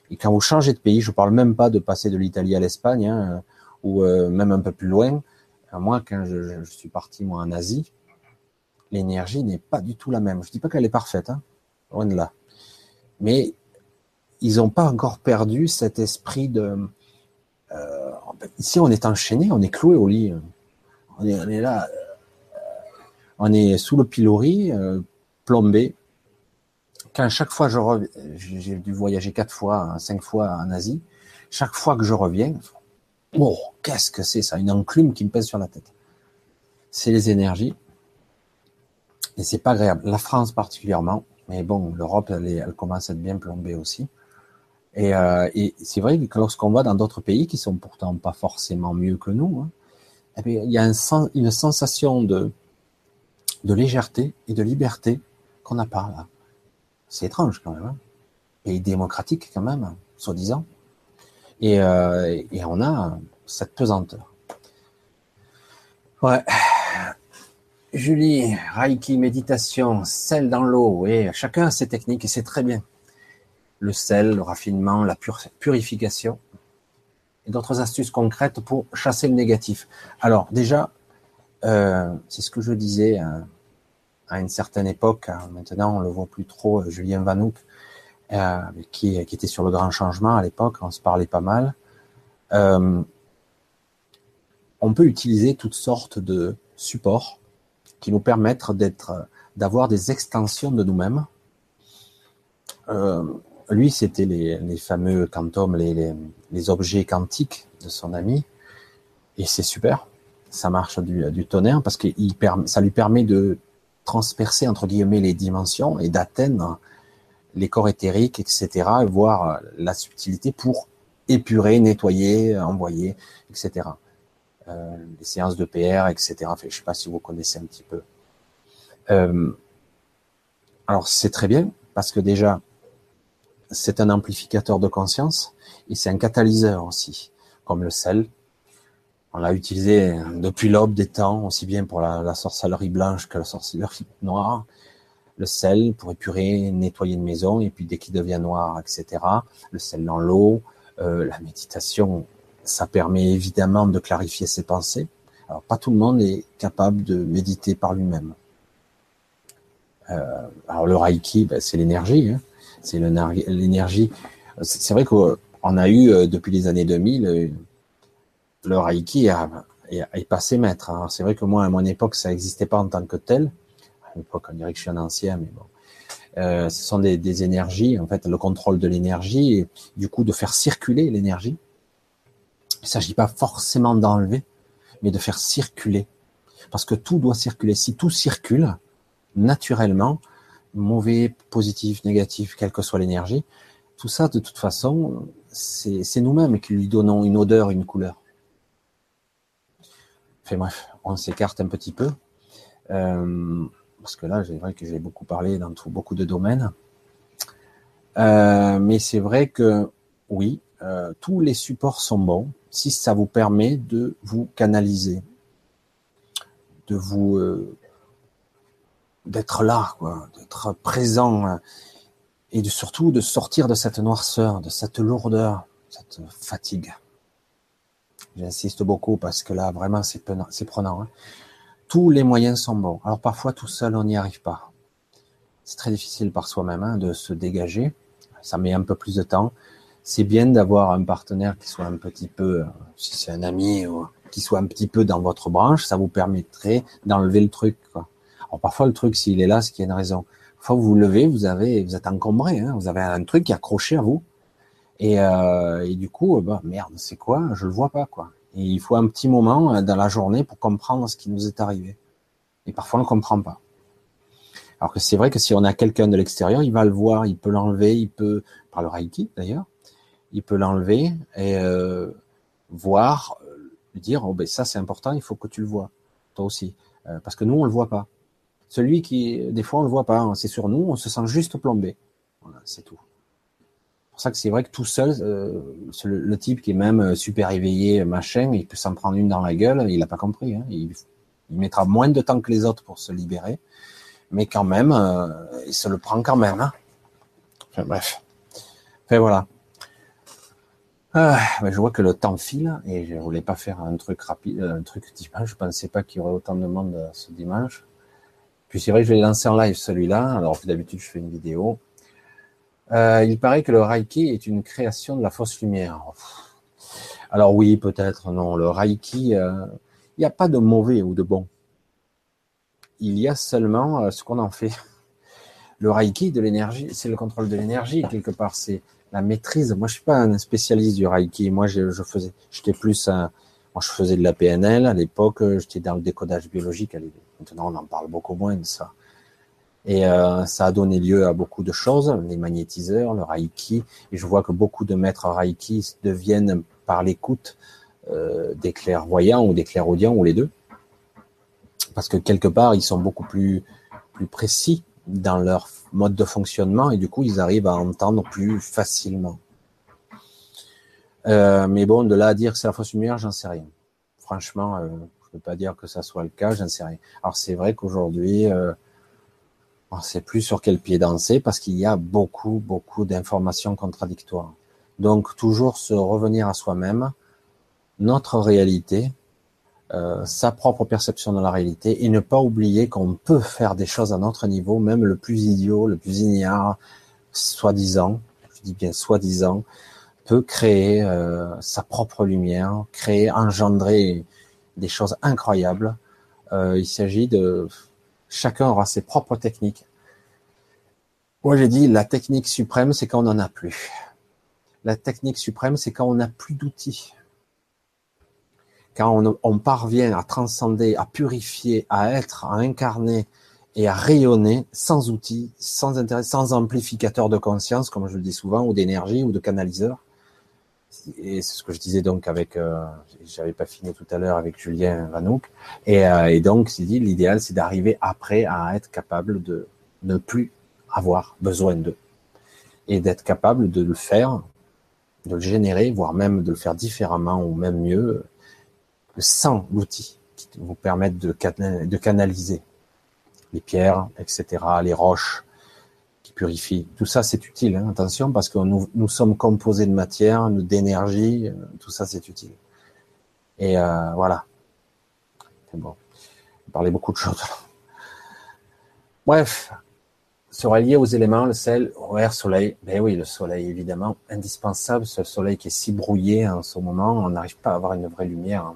Et quand vous changez de pays, je parle même pas de passer de l'Italie à l'Espagne, hein, ou euh, même un peu plus loin. Moi, quand je, je suis parti moi en Asie, l'énergie n'est pas du tout la même. Je dis pas qu'elle est parfaite, hein, loin de là. Mais ils n'ont pas encore perdu cet esprit de. Euh, ici, on est enchaîné, on est cloué au lit. On est, là, euh, on est sous le pilori, euh, plombé. Quand chaque fois je reviens, j'ai dû voyager quatre fois, hein, cinq fois en Asie. Chaque fois que je reviens, oh, qu'est-ce que c'est ça Une enclume qui me pèse sur la tête. C'est les énergies et c'est pas agréable. La France particulièrement, mais bon, l'Europe, elle, elle, commence à être bien plombée aussi. Et, euh, et c'est vrai que lorsqu'on va dans d'autres pays qui sont pourtant pas forcément mieux que nous, hein, eh bien, il y a un une sensation de, de légèreté et de liberté qu'on n'a pas là. C'est étrange quand même. Hein. Pays démocratique quand même, soi-disant. Et, euh, et on a cette pesanteur. Ouais. Julie, Reiki, méditation, sel dans l'eau, oui, chacun a ses techniques et c'est très bien. Le sel, le raffinement, la purification et d'autres astuces concrètes pour chasser le négatif. Alors déjà, euh, c'est ce que je disais hein, à, une certaine époque, hein, maintenant on le voit plus trop, euh, Julien Vanouk, euh, qui, était sur le grand changement à l'époque, on se parlait pas mal. on peut utiliser toutes sortes de supports qui nous permettent d'être, d'avoir des extensions de nous-mêmes. Euh, lui, c'était les, fameux quantum, les, objets quantiques de son ami. Et c'est super. Ça marche du, tonnerre parce que ça lui permet de transpercer, entre guillemets, les dimensions et d'atteindre les corps éthériques, etc., et voir la subtilité pour épurer, nettoyer, envoyer, etc. Euh, les séances de PR, etc. Enfin, je ne sais pas si vous connaissez un petit peu. Euh, alors c'est très bien parce que déjà c'est un amplificateur de conscience et c'est un catalyseur aussi, comme le sel. On l'a utilisé depuis l'aube des temps, aussi bien pour la, sorcellerie blanche que la sorcellerie noire. Le sel pour épurer, nettoyer une maison, et puis dès qu'il devient noir, etc. Le sel dans l'eau, euh, la méditation, ça permet évidemment de clarifier ses pensées. Alors pas tout le monde est capable de méditer par lui-même. Euh, alors le Reiki, ben, c'est l'énergie, hein. c'est l'énergie. C'est vrai qu'on a eu euh, depuis les années 2000 euh, le Reiki est passé maître. Hein. C'est vrai que moi à mon époque ça n'existait pas en tant que tel. À l'époque on dirait que je suis un ancien, mais bon. Euh, ce sont des, des, énergies, en fait, le contrôle de l'énergie, et du coup de faire circuler l'énergie. Il ne s'agit pas forcément d'enlever, mais de faire circuler. Parce que tout doit circuler. Si tout circule, naturellement, mauvais, positif, négatif, quelle que soit l'énergie, tout ça, de toute façon, c'est nous-mêmes qui lui donnons une odeur, une couleur. Enfin bref, on s'écarte un petit peu. Euh, parce que là, c'est vrai que j'ai beaucoup parlé dans beaucoup de domaines. Euh, mais c'est vrai que oui, euh, tous les supports sont bons si ça vous permet de vous canaliser, de vous d'être là, d'être présent euh, et de, surtout de sortir de cette noirceur, de cette lourdeur, cette fatigue. J'insiste beaucoup parce que là, vraiment, c'est prenant. Hein. Tous les moyens sont bons. Alors parfois, tout seul, on n'y arrive pas. C'est très difficile par soi-même hein, de se dégager. Ça met un peu plus de temps. C'est bien d'avoir un partenaire qui soit un petit peu, euh, si c'est un ami, ou qui soit un petit peu dans votre branche. Ça vous permettrait d'enlever le truc. Quoi parfois le truc, s'il est là, c'est qu'il y a une raison. Fois vous vous levez, vous avez, vous êtes encombré, hein, vous avez un truc qui est accroché à vous, et, euh, et du coup, bah merde, c'est quoi? Je le vois pas quoi. Et il faut un petit moment euh, dans la journée pour comprendre ce qui nous est arrivé. Et parfois on ne comprend pas. Alors que c'est vrai que si on a quelqu'un de l'extérieur, il va le voir, il peut l'enlever, il peut par le reiki d'ailleurs, il peut l'enlever et euh, voir, lui dire oh ben ça c'est important, il faut que tu le vois toi aussi, euh, parce que nous on le voit pas. Celui qui, des fois, on le voit pas, hein. c'est sur nous, on se sent juste plombé. Voilà, c'est tout. C'est pour ça que c'est vrai que tout seul, euh, le, type qui est même super éveillé, machin, il peut s'en prendre une dans la gueule, il n'a pas compris. Hein. Il, mettra moins de temps que les autres pour se libérer, mais quand même, il se le prend quand même. Hein. Bref. Enfin voilà. Ah, je vois que le temps file et je voulais pas faire un truc rapide, un truc dimanche. Je pensais pas qu'il y aurait autant de monde ce dimanche. Puis c'est vrai que je vais lancer en live celui-là. Alors d'habitude je fais une vidéo. Euh, il paraît que le Reiki est une création de la fausse lumière. Alors oui, peut-être, non. Le Reiki, euh, il n'y a pas de mauvais ou de bon. Il y a seulement euh, ce qu'on en fait. Le Reiki de l'énergie, c'est le contrôle de l'énergie quelque part. C'est la maîtrise. Moi, je suis pas un spécialiste du Reiki. Moi, je, faisais, j'étais plus un, moi, je faisais de la PNL à l'époque. J'étais dans le décodage biologique. Maintenant, on en parle beaucoup moins de ça. Et euh, ça a donné lieu à beaucoup de choses, les magnétiseurs, le Reiki. Et je vois que beaucoup de maîtres Reiki deviennent par l'écoute euh, des clairvoyants ou des clairaudients ou les deux. Parce que quelque part, ils sont beaucoup plus, plus précis dans leur mode de fonctionnement et du coup, ils arrivent à entendre plus facilement. Euh, mais bon, de là à dire que c'est la fausse lumière, j'en sais rien. Franchement, euh, peux pas dire que ça soit le cas, je ne sais rien. Alors c'est vrai qu'aujourd'hui, euh, on ne sait plus sur quel pied danser parce qu'il y a beaucoup, beaucoup d'informations contradictoires. Donc toujours se revenir à soi-même, notre réalité, euh, sa propre perception de la réalité et ne pas oublier qu'on peut faire des choses à notre niveau, même le plus idiot, le plus ignare, soi-disant, je dis bien soi-disant, peut créer euh, sa propre lumière, créer, engendrer des choses incroyables. Euh, il s'agit de chacun aura ses propres techniques. Moi, j'ai dit, la technique suprême, c'est quand on n'en a plus. La technique suprême, c'est quand on n'a plus d'outils. Quand on, parvient à transcender, à purifier, à être, à incarner et à rayonner sans outils, sans intérêt, sans amplificateur de conscience, comme je le dis souvent, ou d'énergie, ou de canaliseur. Et c'est ce que je disais donc avec, euh, j'avais pas fini tout à l'heure avec Julien Vanouk. Et, euh, et donc, c'est dit, l'idéal, c'est d'arriver après à être capable de ne plus avoir besoin d'eux. Et d'être capable de le faire, de le générer, voire même de le faire différemment ou même mieux, sans l'outil qui vous permettent de, canaliser les pierres, etc., les roches qui purifient. Tout ça, c'est utile, hein, attention, parce que nous, sommes composés de matière, d'énergie, euh, tout ça, c'est utile. Et euh, voilà. Bon. On parlait beaucoup de choses. Bref, sera lié aux éléments, le sel, air, soleil. Ben oui, le soleil, évidemment, indispensable. Ce soleil qui est si brouillé en ce moment, on n'arrive pas à avoir une vraie lumière.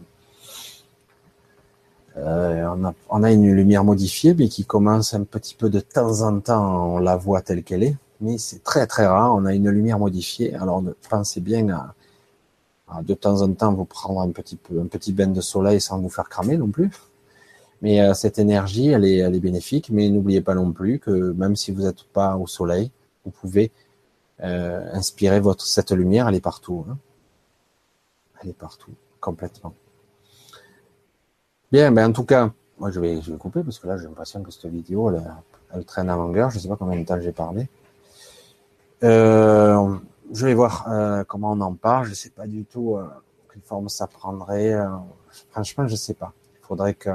Euh, on, a, une lumière modifiée, mais qui commence un petit peu de temps en temps, on la voit telle qu'elle est, mais c'est très très rare. On a une lumière modifiée. Alors pensez bien à, de temps en temps vous prendre un petit peu un petit bain de soleil sans vous faire cramer non plus. Mais euh, cette énergie, elle est, elle est bénéfique. Mais n'oubliez pas non plus que même si vous n'êtes pas au soleil, vous pouvez euh, inspirer votre cette lumière. Elle est partout. Hein. Elle est partout, complètement. Bien, ben en tout cas, moi je vais, je vais couper parce que là j'ai l'impression que cette vidéo elle, elle, traîne à longueur. Je ne sais pas combien de temps j'ai parlé. Euh, je vais voir euh, comment on en parle. Je ne sais pas du tout euh, quelle forme ça prendrait. Euh, franchement, je ne sais pas. Il faudrait que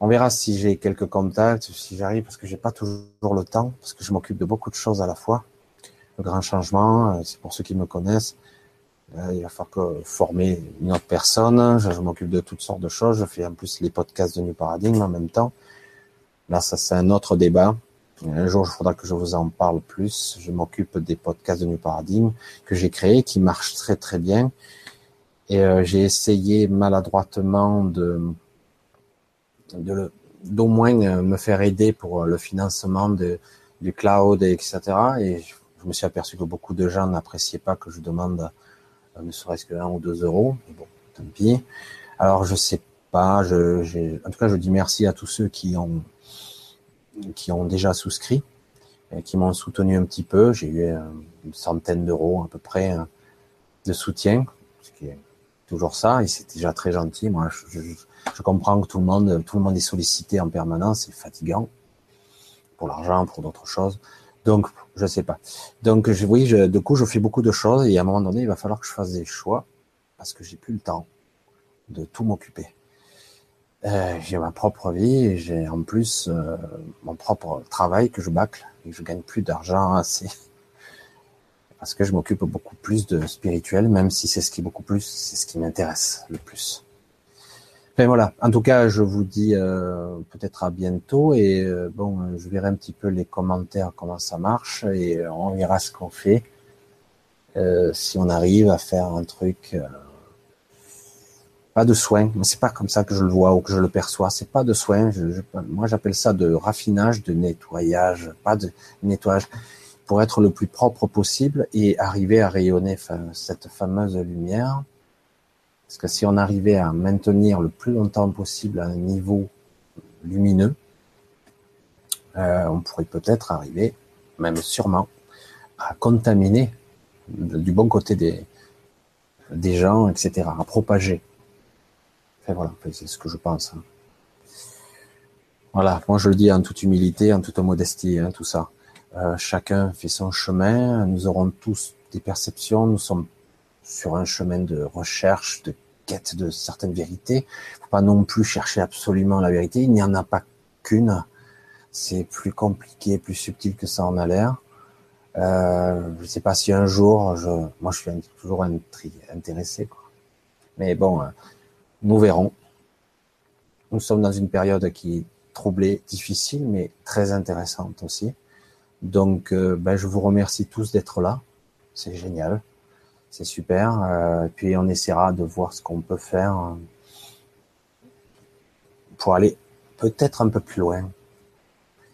on verra si j'ai quelques contacts, si j'arrive, parce que j'ai pas toujours le temps, parce que je m'occupe de beaucoup de choses à la fois. Le grand changement, euh, c'est pour ceux qui me connaissent. Euh, il va falloir que former une autre personne. Je, m'occupe de toutes sortes de choses. Je fais en plus les podcasts de New Paradigm en même temps. Là, ça c'est un autre débat. Un jour, il faudra que je vous en parle plus. Je m'occupe des podcasts de New Paradigm que j'ai créés, qui marchent très très bien. Et euh, j'ai essayé maladroitement de de d'au moins euh, me faire aider pour euh, le financement de, du cloud, et etc. Et je me suis aperçu que beaucoup de gens n'appréciaient pas que je demande ne serait-ce que 1 ou 2 euros. Mais bon, tant pis. Alors je sais pas. En tout cas, je dis merci à tous ceux qui ont qui ont déjà souscrit et qui m'ont soutenu un petit peu. J'ai eu une centaine d'euros à peu près de soutien, ce qui est toujours ça, et c'est déjà très gentil. Moi, je, je, je comprends que tout le monde, tout le monde est sollicité en permanence, c'est fatigant pour l'argent, pour d'autres choses. Donc, je sais pas. Donc, je, oui, je, du coup, je fais beaucoup de choses et à un moment donné, il va falloir que je fasse des choix parce que j'ai plus le temps de tout m'occuper. Euh, j'ai ma propre vie et j'ai en plus euh, mon propre travail que je bâcle et je gagne plus d'argent assez parce que je m'occupe beaucoup plus de spirituel, même si c'est ce qui beaucoup plus, c'est ce qui m'intéresse le plus voilà. En tout cas, je vous dis euh, peut-être à bientôt et euh, bon, je verrai un petit peu les commentaires comment ça marche et euh, on verra ce qu'on fait si on arrive à faire un truc. pas de soin, mais c'est pas comme ça que je le vois ou que je le perçois. C'est pas de soin. moi, j'appelle ça de raffinage, de nettoyage, pas de nettoyage pour être le plus propre possible et arriver à rayonner cette fameuse lumière parce que si on arrivait à maintenir le plus longtemps possible un niveau lumineux, euh, on pourrait peut-être arriver, même sûrement, à contaminer du bon côté des, des gens, etc., à propager. Enfin, voilà, c'est ce que je pense. Hein. Voilà, moi je le dis en toute humilité, en toute modestie, hein, tout ça. Euh, chacun fait son chemin, nous aurons tous des perceptions, nous sommes sur un chemin de recherche, de quête de certaines vérités. Faut pas non plus chercher absolument la vérité. Il n'y en a pas qu'une. C'est plus compliqué, plus subtil que ça en a l'air. Euh, je sais pas si un jour, je, moi, je suis toujours intéressé. Mais bon, euh, nous verrons. Nous sommes dans une période qui est troublée, difficile, mais très intéressante aussi. Donc, euh, ben, je vous remercie tous d'être là. C'est génial c'est super. Euh, puis on essaiera de voir ce qu'on peut faire euh, pour aller peut-être un peu plus loin.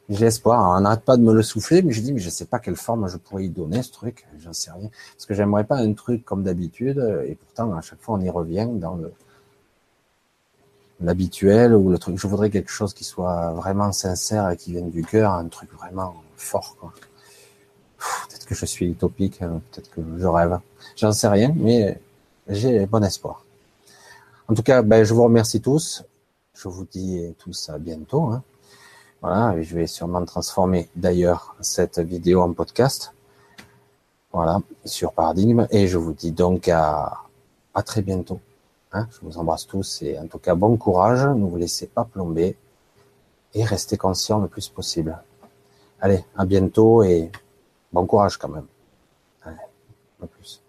J'ai espoir. On n'arrête pas de me le souffler, mais je dis, mais je sais pas quelle forme je pourrais y donner ce truc. J'en sais rien. Parce que j'aimerais pas un truc comme d'habitude, et pourtant, à chaque fois, on y revient dans le, l'habituel ou le truc. Je voudrais quelque chose qui soit vraiment sincère et qui vienne du cœur, un truc vraiment fort. Peut-être que je suis utopique, hein, peut-être que je rêve. J'en sais rien, mais j'ai bon espoir. En tout cas, ben, je vous remercie tous. Je vous dis tous à bientôt. Hein. Voilà, je vais sûrement transformer d'ailleurs cette vidéo en podcast. Voilà, sur Paradigme. Et je vous dis donc à, à très bientôt. Hein. je vous embrasse tous et en tout cas bon courage. Ne vous laissez pas plomber et restez conscient le plus possible. Allez, à bientôt et bon courage quand même. Allez, à plus.